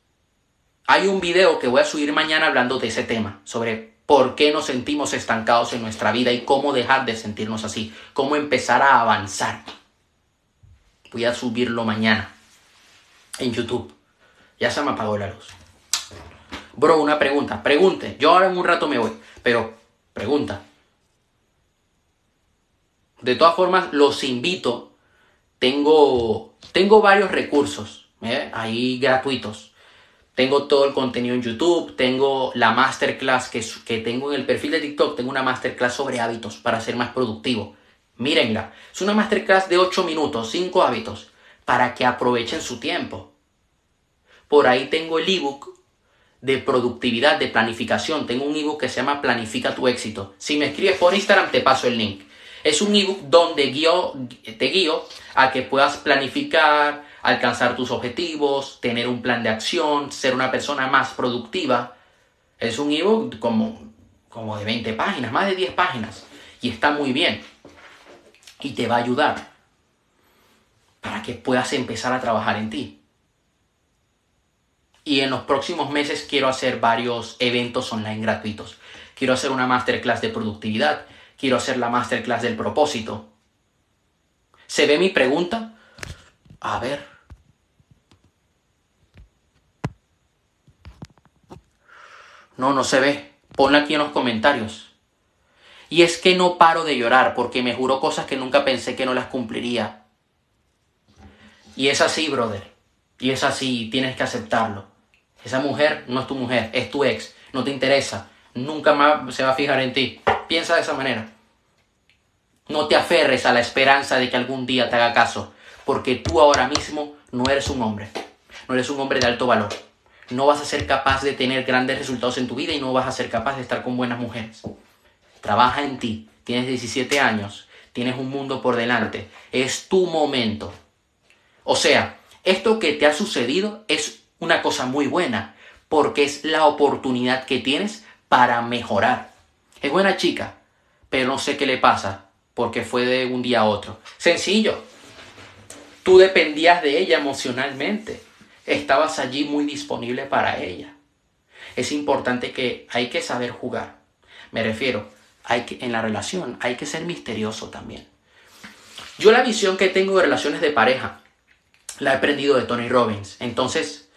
hay un video que voy a subir mañana hablando de ese tema, sobre por qué nos sentimos estancados en nuestra vida y cómo dejar de sentirnos así, cómo empezar a avanzar. Voy a subirlo mañana en YouTube. Ya se me apagó la luz. Bro, una pregunta. Pregunte. Yo ahora en un rato me voy. Pero, pregunta. De todas formas, los invito. Tengo, tengo varios recursos ¿eh? ahí gratuitos. Tengo todo el contenido en YouTube, tengo la masterclass que, que tengo en el perfil de TikTok, tengo una masterclass sobre hábitos para ser más productivo. Mírenla, es una masterclass de 8 minutos, 5 hábitos, para que aprovechen su tiempo. Por ahí tengo el ebook de productividad, de planificación. Tengo un ebook que se llama Planifica tu éxito. Si me escribes por Instagram, te paso el link. Es un ebook donde te guío a que puedas planificar, alcanzar tus objetivos, tener un plan de acción, ser una persona más productiva. Es un ebook como, como de 20 páginas, más de 10 páginas. Y está muy bien. Y te va a ayudar para que puedas empezar a trabajar en ti. Y en los próximos meses quiero hacer varios eventos online gratuitos. Quiero hacer una masterclass de productividad quiero hacer la masterclass del propósito. ¿Se ve mi pregunta? A ver. No, no se ve. Ponla aquí en los comentarios. Y es que no paro de llorar porque me juró cosas que nunca pensé que no las cumpliría. Y es así, brother. Y es así, tienes que aceptarlo. Esa mujer no es tu mujer, es tu ex. No te interesa. Nunca más se va a fijar en ti. Piensa de esa manera. No te aferres a la esperanza de que algún día te haga caso, porque tú ahora mismo no eres un hombre. No eres un hombre de alto valor. No vas a ser capaz de tener grandes resultados en tu vida y no vas a ser capaz de estar con buenas mujeres. Trabaja en ti. Tienes 17 años. Tienes un mundo por delante. Es tu momento. O sea, esto que te ha sucedido es una cosa muy buena, porque es la oportunidad que tienes para mejorar. Es buena chica, pero no sé qué le pasa, porque fue de un día a otro. Sencillo. Tú dependías de ella emocionalmente. Estabas allí muy disponible para ella. Es importante que hay que saber jugar. Me refiero, hay que, en la relación hay que ser misterioso también. Yo la visión que tengo de relaciones de pareja la he aprendido de Tony Robbins. Entonces,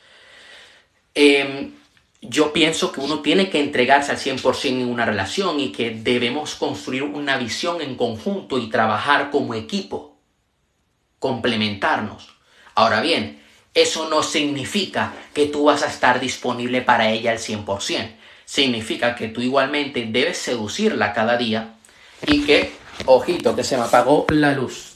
em, yo pienso que uno tiene que entregarse al 100% en una relación y que debemos construir una visión en conjunto y trabajar como equipo, complementarnos. Ahora bien, eso no significa que tú vas a estar disponible para ella al 100%. Significa que tú igualmente debes seducirla cada día y que, ojito, que se me apagó la luz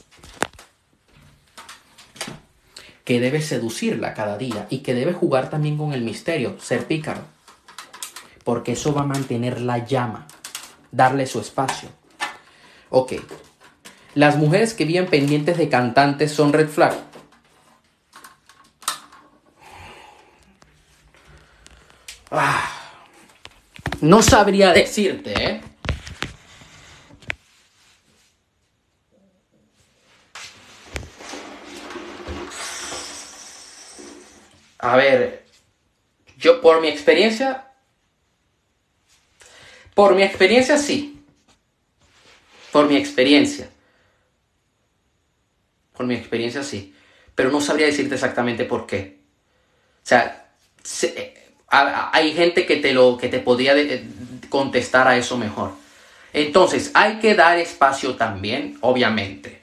que debe seducirla cada día y que debe jugar también con el misterio, ser pícaro. Porque eso va a mantener la llama, darle su espacio. Ok. Las mujeres que viven pendientes de cantantes son red flag. Ah, no sabría decirte, ¿eh? A ver, yo por mi experiencia, por mi experiencia sí. Por mi experiencia. Por mi experiencia sí. Pero no sabría decirte exactamente por qué. O sea, hay gente que te lo que te podría contestar a eso mejor. Entonces, hay que dar espacio también, obviamente.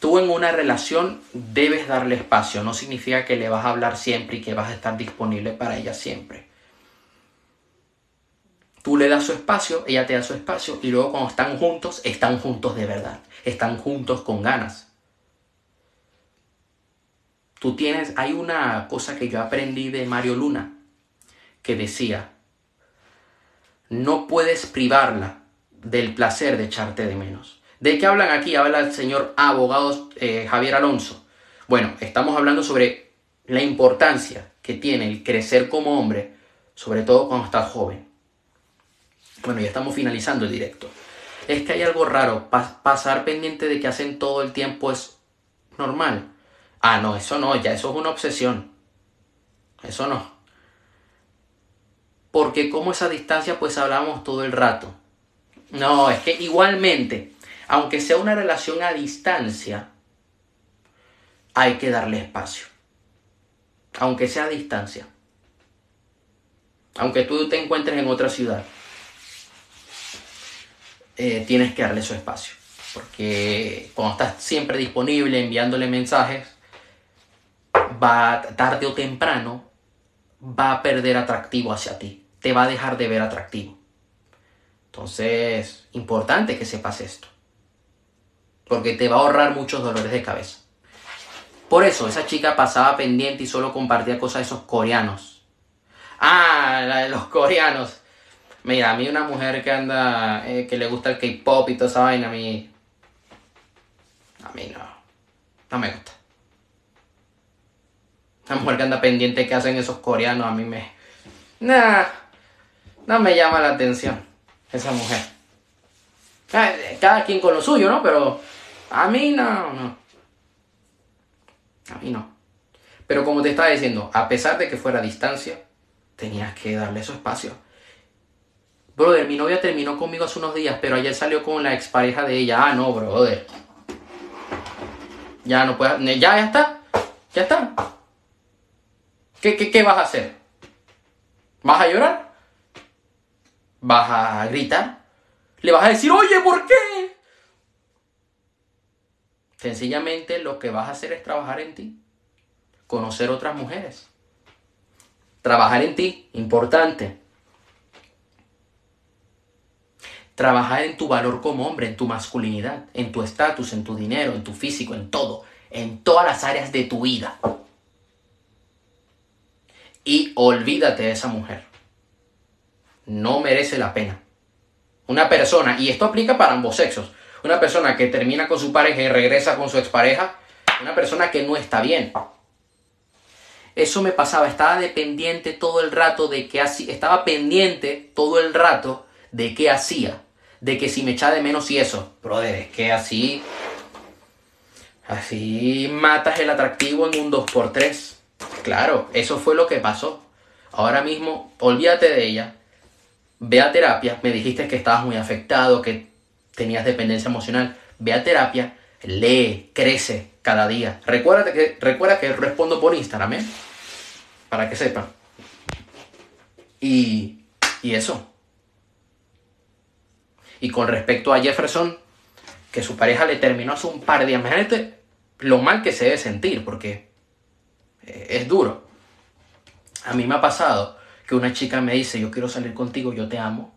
Tú en una relación debes darle espacio, no significa que le vas a hablar siempre y que vas a estar disponible para ella siempre. Tú le das su espacio, ella te da su espacio y luego cuando están juntos, están juntos de verdad, están juntos con ganas. Tú tienes, hay una cosa que yo aprendí de Mario Luna que decía, no puedes privarla del placer de echarte de menos. ¿De qué hablan aquí? Habla el señor abogado eh, Javier Alonso. Bueno, estamos hablando sobre la importancia que tiene el crecer como hombre, sobre todo cuando estás joven. Bueno, ya estamos finalizando el directo. Es que hay algo raro. pasar pendiente de que hacen todo el tiempo es normal. Ah, no, eso no, ya eso es una obsesión. Eso no. Porque como esa distancia pues hablamos todo el rato. No, es que igualmente aunque sea una relación a distancia, hay que darle espacio. Aunque sea a distancia. Aunque tú te encuentres en otra ciudad, eh, tienes que darle su espacio. Porque cuando estás siempre disponible enviándole mensajes, va tarde o temprano, va a perder atractivo hacia ti. Te va a dejar de ver atractivo. Entonces, importante que sepas esto porque te va a ahorrar muchos dolores de cabeza. Por eso, esa chica pasaba pendiente y solo compartía cosas de esos coreanos. Ah, la de los coreanos. Mira, a mí una mujer que anda, eh, que le gusta el K-pop y toda esa vaina, a mí... A mí no. No me gusta. Una mujer que anda pendiente que hacen esos coreanos, a mí me... Nah, no me llama la atención esa mujer. Cada quien con lo suyo, ¿no? Pero a mí no, no. A mí no. Pero como te estaba diciendo, a pesar de que fuera a distancia, tenías que darle su espacio. Brother, mi novia terminó conmigo hace unos días, pero ayer salió con la expareja de ella. Ah, no, brother. Ya no puedes. Ya, ya está. Ya está. ¿Qué, qué, qué vas a hacer? ¿Vas a llorar? Vas a gritar, le vas a decir, oye, ¿por qué? Sencillamente lo que vas a hacer es trabajar en ti, conocer otras mujeres. Trabajar en ti, importante. Trabajar en tu valor como hombre, en tu masculinidad, en tu estatus, en tu dinero, en tu físico, en todo, en todas las áreas de tu vida. Y olvídate de esa mujer. No merece la pena. Una persona, y esto aplica para ambos sexos, una persona que termina con su pareja y regresa con su expareja, una persona que no está bien. Eso me pasaba, estaba dependiente todo el rato de qué hacía, estaba pendiente todo el rato de qué hacía de que si me echa de menos y eso. Brother, es que así. Así matas el atractivo en un 2x3. Claro, eso fue lo que pasó. Ahora mismo, olvídate de ella. Ve a terapia. Me dijiste que estabas muy afectado, que tenías dependencia emocional. Ve a terapia. Lee, crece cada día. Recuerda que, recuerda que respondo por Instagram, ¿eh? Para que sepan. Y, y eso. Y con respecto a Jefferson, que su pareja le terminó hace un par de días, imagínate lo mal que se debe sentir, porque eh, es duro. A mí me ha pasado que una chica me dice, yo quiero salir contigo, yo te amo.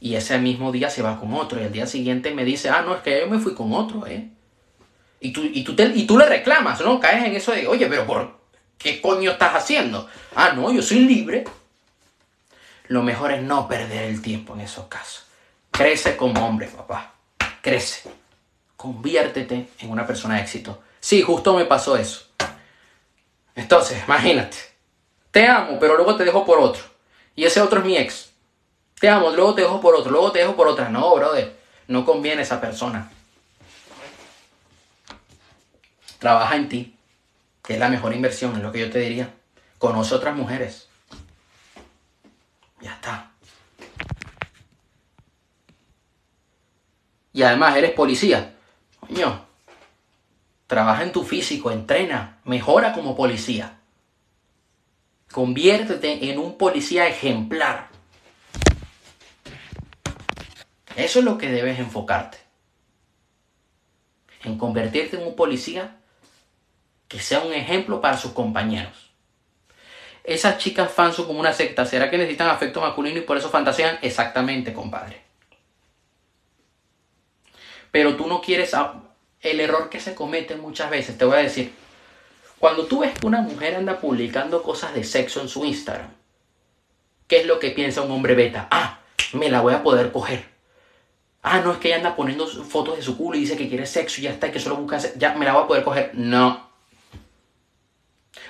Y ese mismo día se va con otro. Y el día siguiente me dice, ah, no, es que yo me fui con otro, ¿eh? Y tú, y tú, y tú le reclamas, ¿no? Caes en eso de, oye, pero ¿por qué coño estás haciendo? Ah, no, yo soy libre. Lo mejor es no perder el tiempo en esos casos. Crece como hombre, papá. Crece. Conviértete en una persona de éxito. Sí, justo me pasó eso. Entonces, imagínate. Te amo, pero luego te dejo por otro. Y ese otro es mi ex. Te amo, luego te dejo por otro, luego te dejo por otra. No, brother. No conviene esa persona. Trabaja en ti, que es la mejor inversión, es lo que yo te diría. Conoce otras mujeres. Ya está. y además eres policía, coño, trabaja en tu físico, entrena, mejora como policía. Conviértete en un policía ejemplar. Eso es lo que debes enfocarte. En convertirte en un policía que sea un ejemplo para sus compañeros. Esas chicas fans son como una secta. ¿Será que necesitan afecto masculino y por eso fantasean? Exactamente, compadre pero tú no quieres... El error que se comete muchas veces, te voy a decir, cuando tú ves que una mujer anda publicando cosas de sexo en su Instagram, ¿qué es lo que piensa un hombre beta? Ah, me la voy a poder coger. Ah, no, es que ella anda poniendo fotos de su culo y dice que quiere sexo y ya está, que solo busca sexo. Ya me la voy a poder coger. No.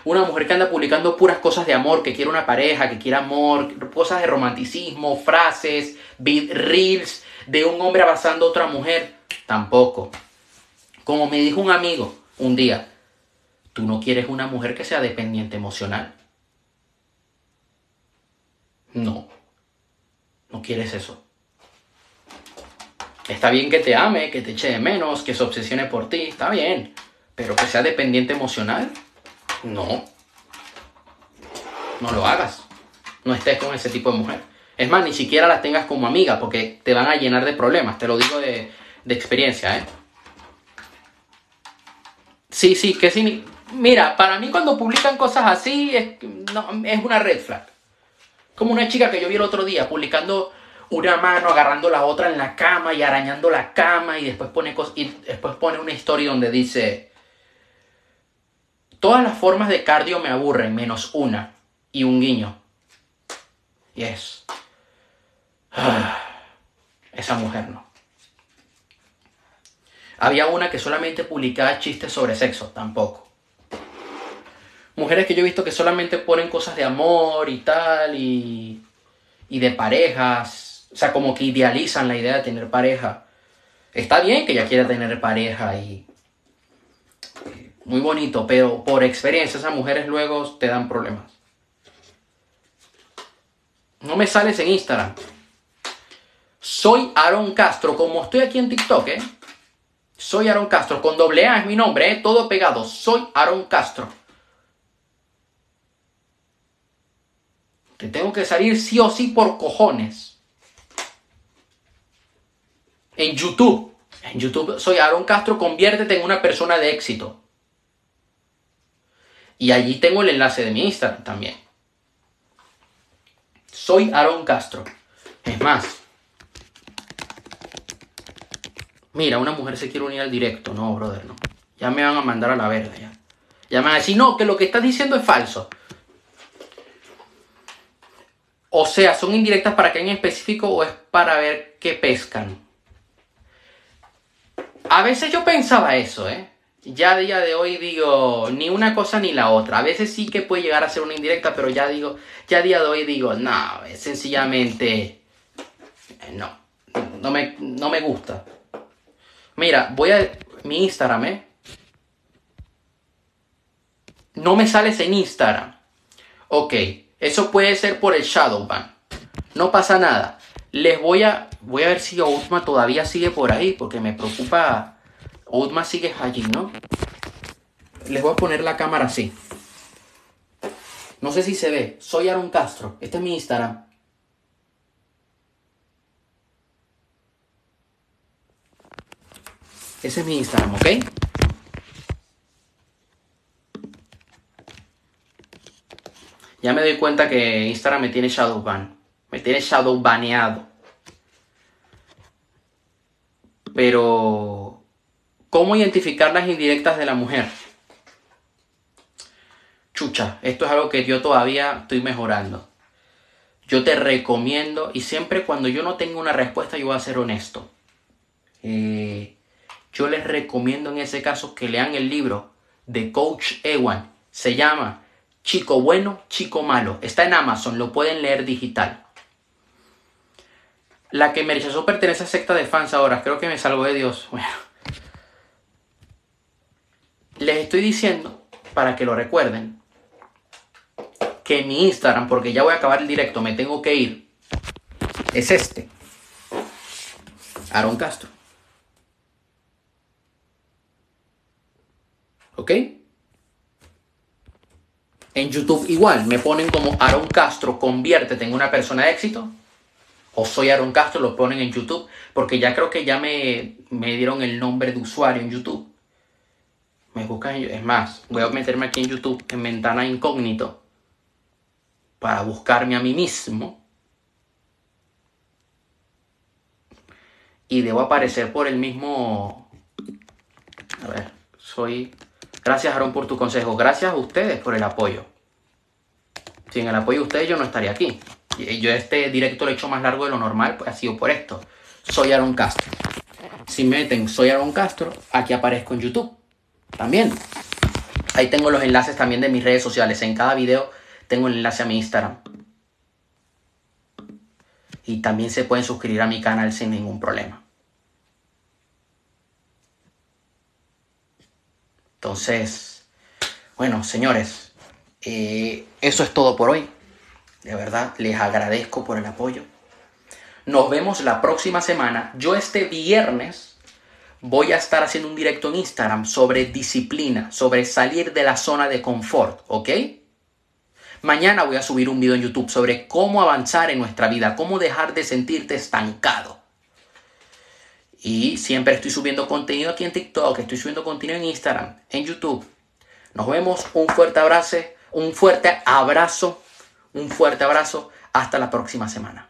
Una mujer que anda publicando puras cosas de amor, que quiere una pareja, que quiere amor, cosas de romanticismo, frases, reels de un hombre abrazando a otra mujer. Tampoco. Como me dijo un amigo un día, tú no quieres una mujer que sea dependiente emocional. No. No quieres eso. Está bien que te ame, que te eche de menos, que se obsesione por ti, está bien. Pero que sea dependiente emocional, no. No lo hagas. No estés con ese tipo de mujer. Es más, ni siquiera las tengas como amiga porque te van a llenar de problemas. Te lo digo de, de experiencia, ¿eh? Sí, sí, que sí. Mira, para mí cuando publican cosas así es, es una red flag. Como una chica que yo vi el otro día publicando una mano agarrando la otra en la cama y arañando la cama y después pone, después pone una historia donde dice, todas las formas de cardio me aburren menos una y un guiño. Y es... Ah, esa mujer no. Había una que solamente publicaba chistes sobre sexo, tampoco. Mujeres que yo he visto que solamente ponen cosas de amor y tal, y, y de parejas, o sea, como que idealizan la idea de tener pareja. Está bien que ella quiera tener pareja y muy bonito, pero por experiencia esas mujeres luego te dan problemas. No me sales en Instagram. Soy Aaron Castro, como estoy aquí en TikTok, ¿eh? Soy Aaron Castro. Con doble A es mi nombre, ¿eh? todo pegado. Soy Aaron Castro. Te tengo que salir sí o sí por cojones. En YouTube. En YouTube soy Aaron Castro, conviértete en una persona de éxito. Y allí tengo el enlace de mi Instagram también. Soy Aaron Castro. Es más. Mira, una mujer se quiere unir al directo. No, brother, no. Ya me van a mandar a la verga ya. Ya me van a decir, no, que lo que estás diciendo es falso. O sea, ¿son indirectas para qué en específico o es para ver qué pescan? A veces yo pensaba eso, ¿eh? Ya a día de hoy digo, ni una cosa ni la otra. A veces sí que puede llegar a ser una indirecta, pero ya digo, ya a día de hoy digo, no, sencillamente, eh, no, no me, no me gusta. Mira, voy a mi Instagram, ¿eh? No me sales en Instagram. Ok, eso puede ser por el Shadowban. No pasa nada. Les voy a, voy a ver si Outma todavía sigue por ahí, porque me preocupa Outma sigue allí, ¿no? Les voy a poner la cámara así. No sé si se ve. Soy Aaron Castro. Este es mi Instagram. Ese es mi Instagram, ¿ok? Ya me doy cuenta que Instagram me tiene shadow ban. Me tiene shadow baneado. Pero ¿Cómo identificar las indirectas de la mujer? Chucha, esto es algo que yo todavía estoy mejorando. Yo te recomiendo, y siempre cuando yo no tengo una respuesta, yo voy a ser honesto. Eh, yo les recomiendo en ese caso que lean el libro de Coach Ewan. Se llama Chico Bueno, Chico Malo. Está en Amazon, lo pueden leer digital. La que me rechazó pertenece a secta de fans ahora. Creo que me salvo de Dios. Les estoy diciendo, para que lo recuerden, que mi Instagram, porque ya voy a acabar el directo, me tengo que ir, es este. Aaron Castro. ¿Ok? En YouTube igual, me ponen como Aaron Castro, conviértete en una persona de éxito. O soy Aaron Castro, lo ponen en YouTube. Porque ya creo que ya me, me dieron el nombre de usuario en YouTube. Me buscan Es más, voy a meterme aquí en YouTube en ventana incógnito para buscarme a mí mismo. Y debo aparecer por el mismo... A ver, soy... Gracias Aaron por tu consejo. Gracias a ustedes por el apoyo. Sin el apoyo de ustedes yo no estaría aquí. Yo este directo lo he hecho más largo de lo normal, pues ha sido por esto. Soy Aaron Castro. Si meten Soy Aaron Castro, aquí aparezco en YouTube. También. Ahí tengo los enlaces también de mis redes sociales. En cada video tengo el enlace a mi Instagram. Y también se pueden suscribir a mi canal sin ningún problema. Entonces, bueno, señores, eh, eso es todo por hoy. De verdad, les agradezco por el apoyo. Nos vemos la próxima semana. Yo este viernes voy a estar haciendo un directo en Instagram sobre disciplina, sobre salir de la zona de confort, ¿ok? Mañana voy a subir un video en YouTube sobre cómo avanzar en nuestra vida, cómo dejar de sentirte estancado. Y siempre estoy subiendo contenido aquí en TikTok, estoy subiendo contenido en Instagram, en YouTube. Nos vemos, un fuerte abrazo, un fuerte abrazo, un fuerte abrazo. Hasta la próxima semana.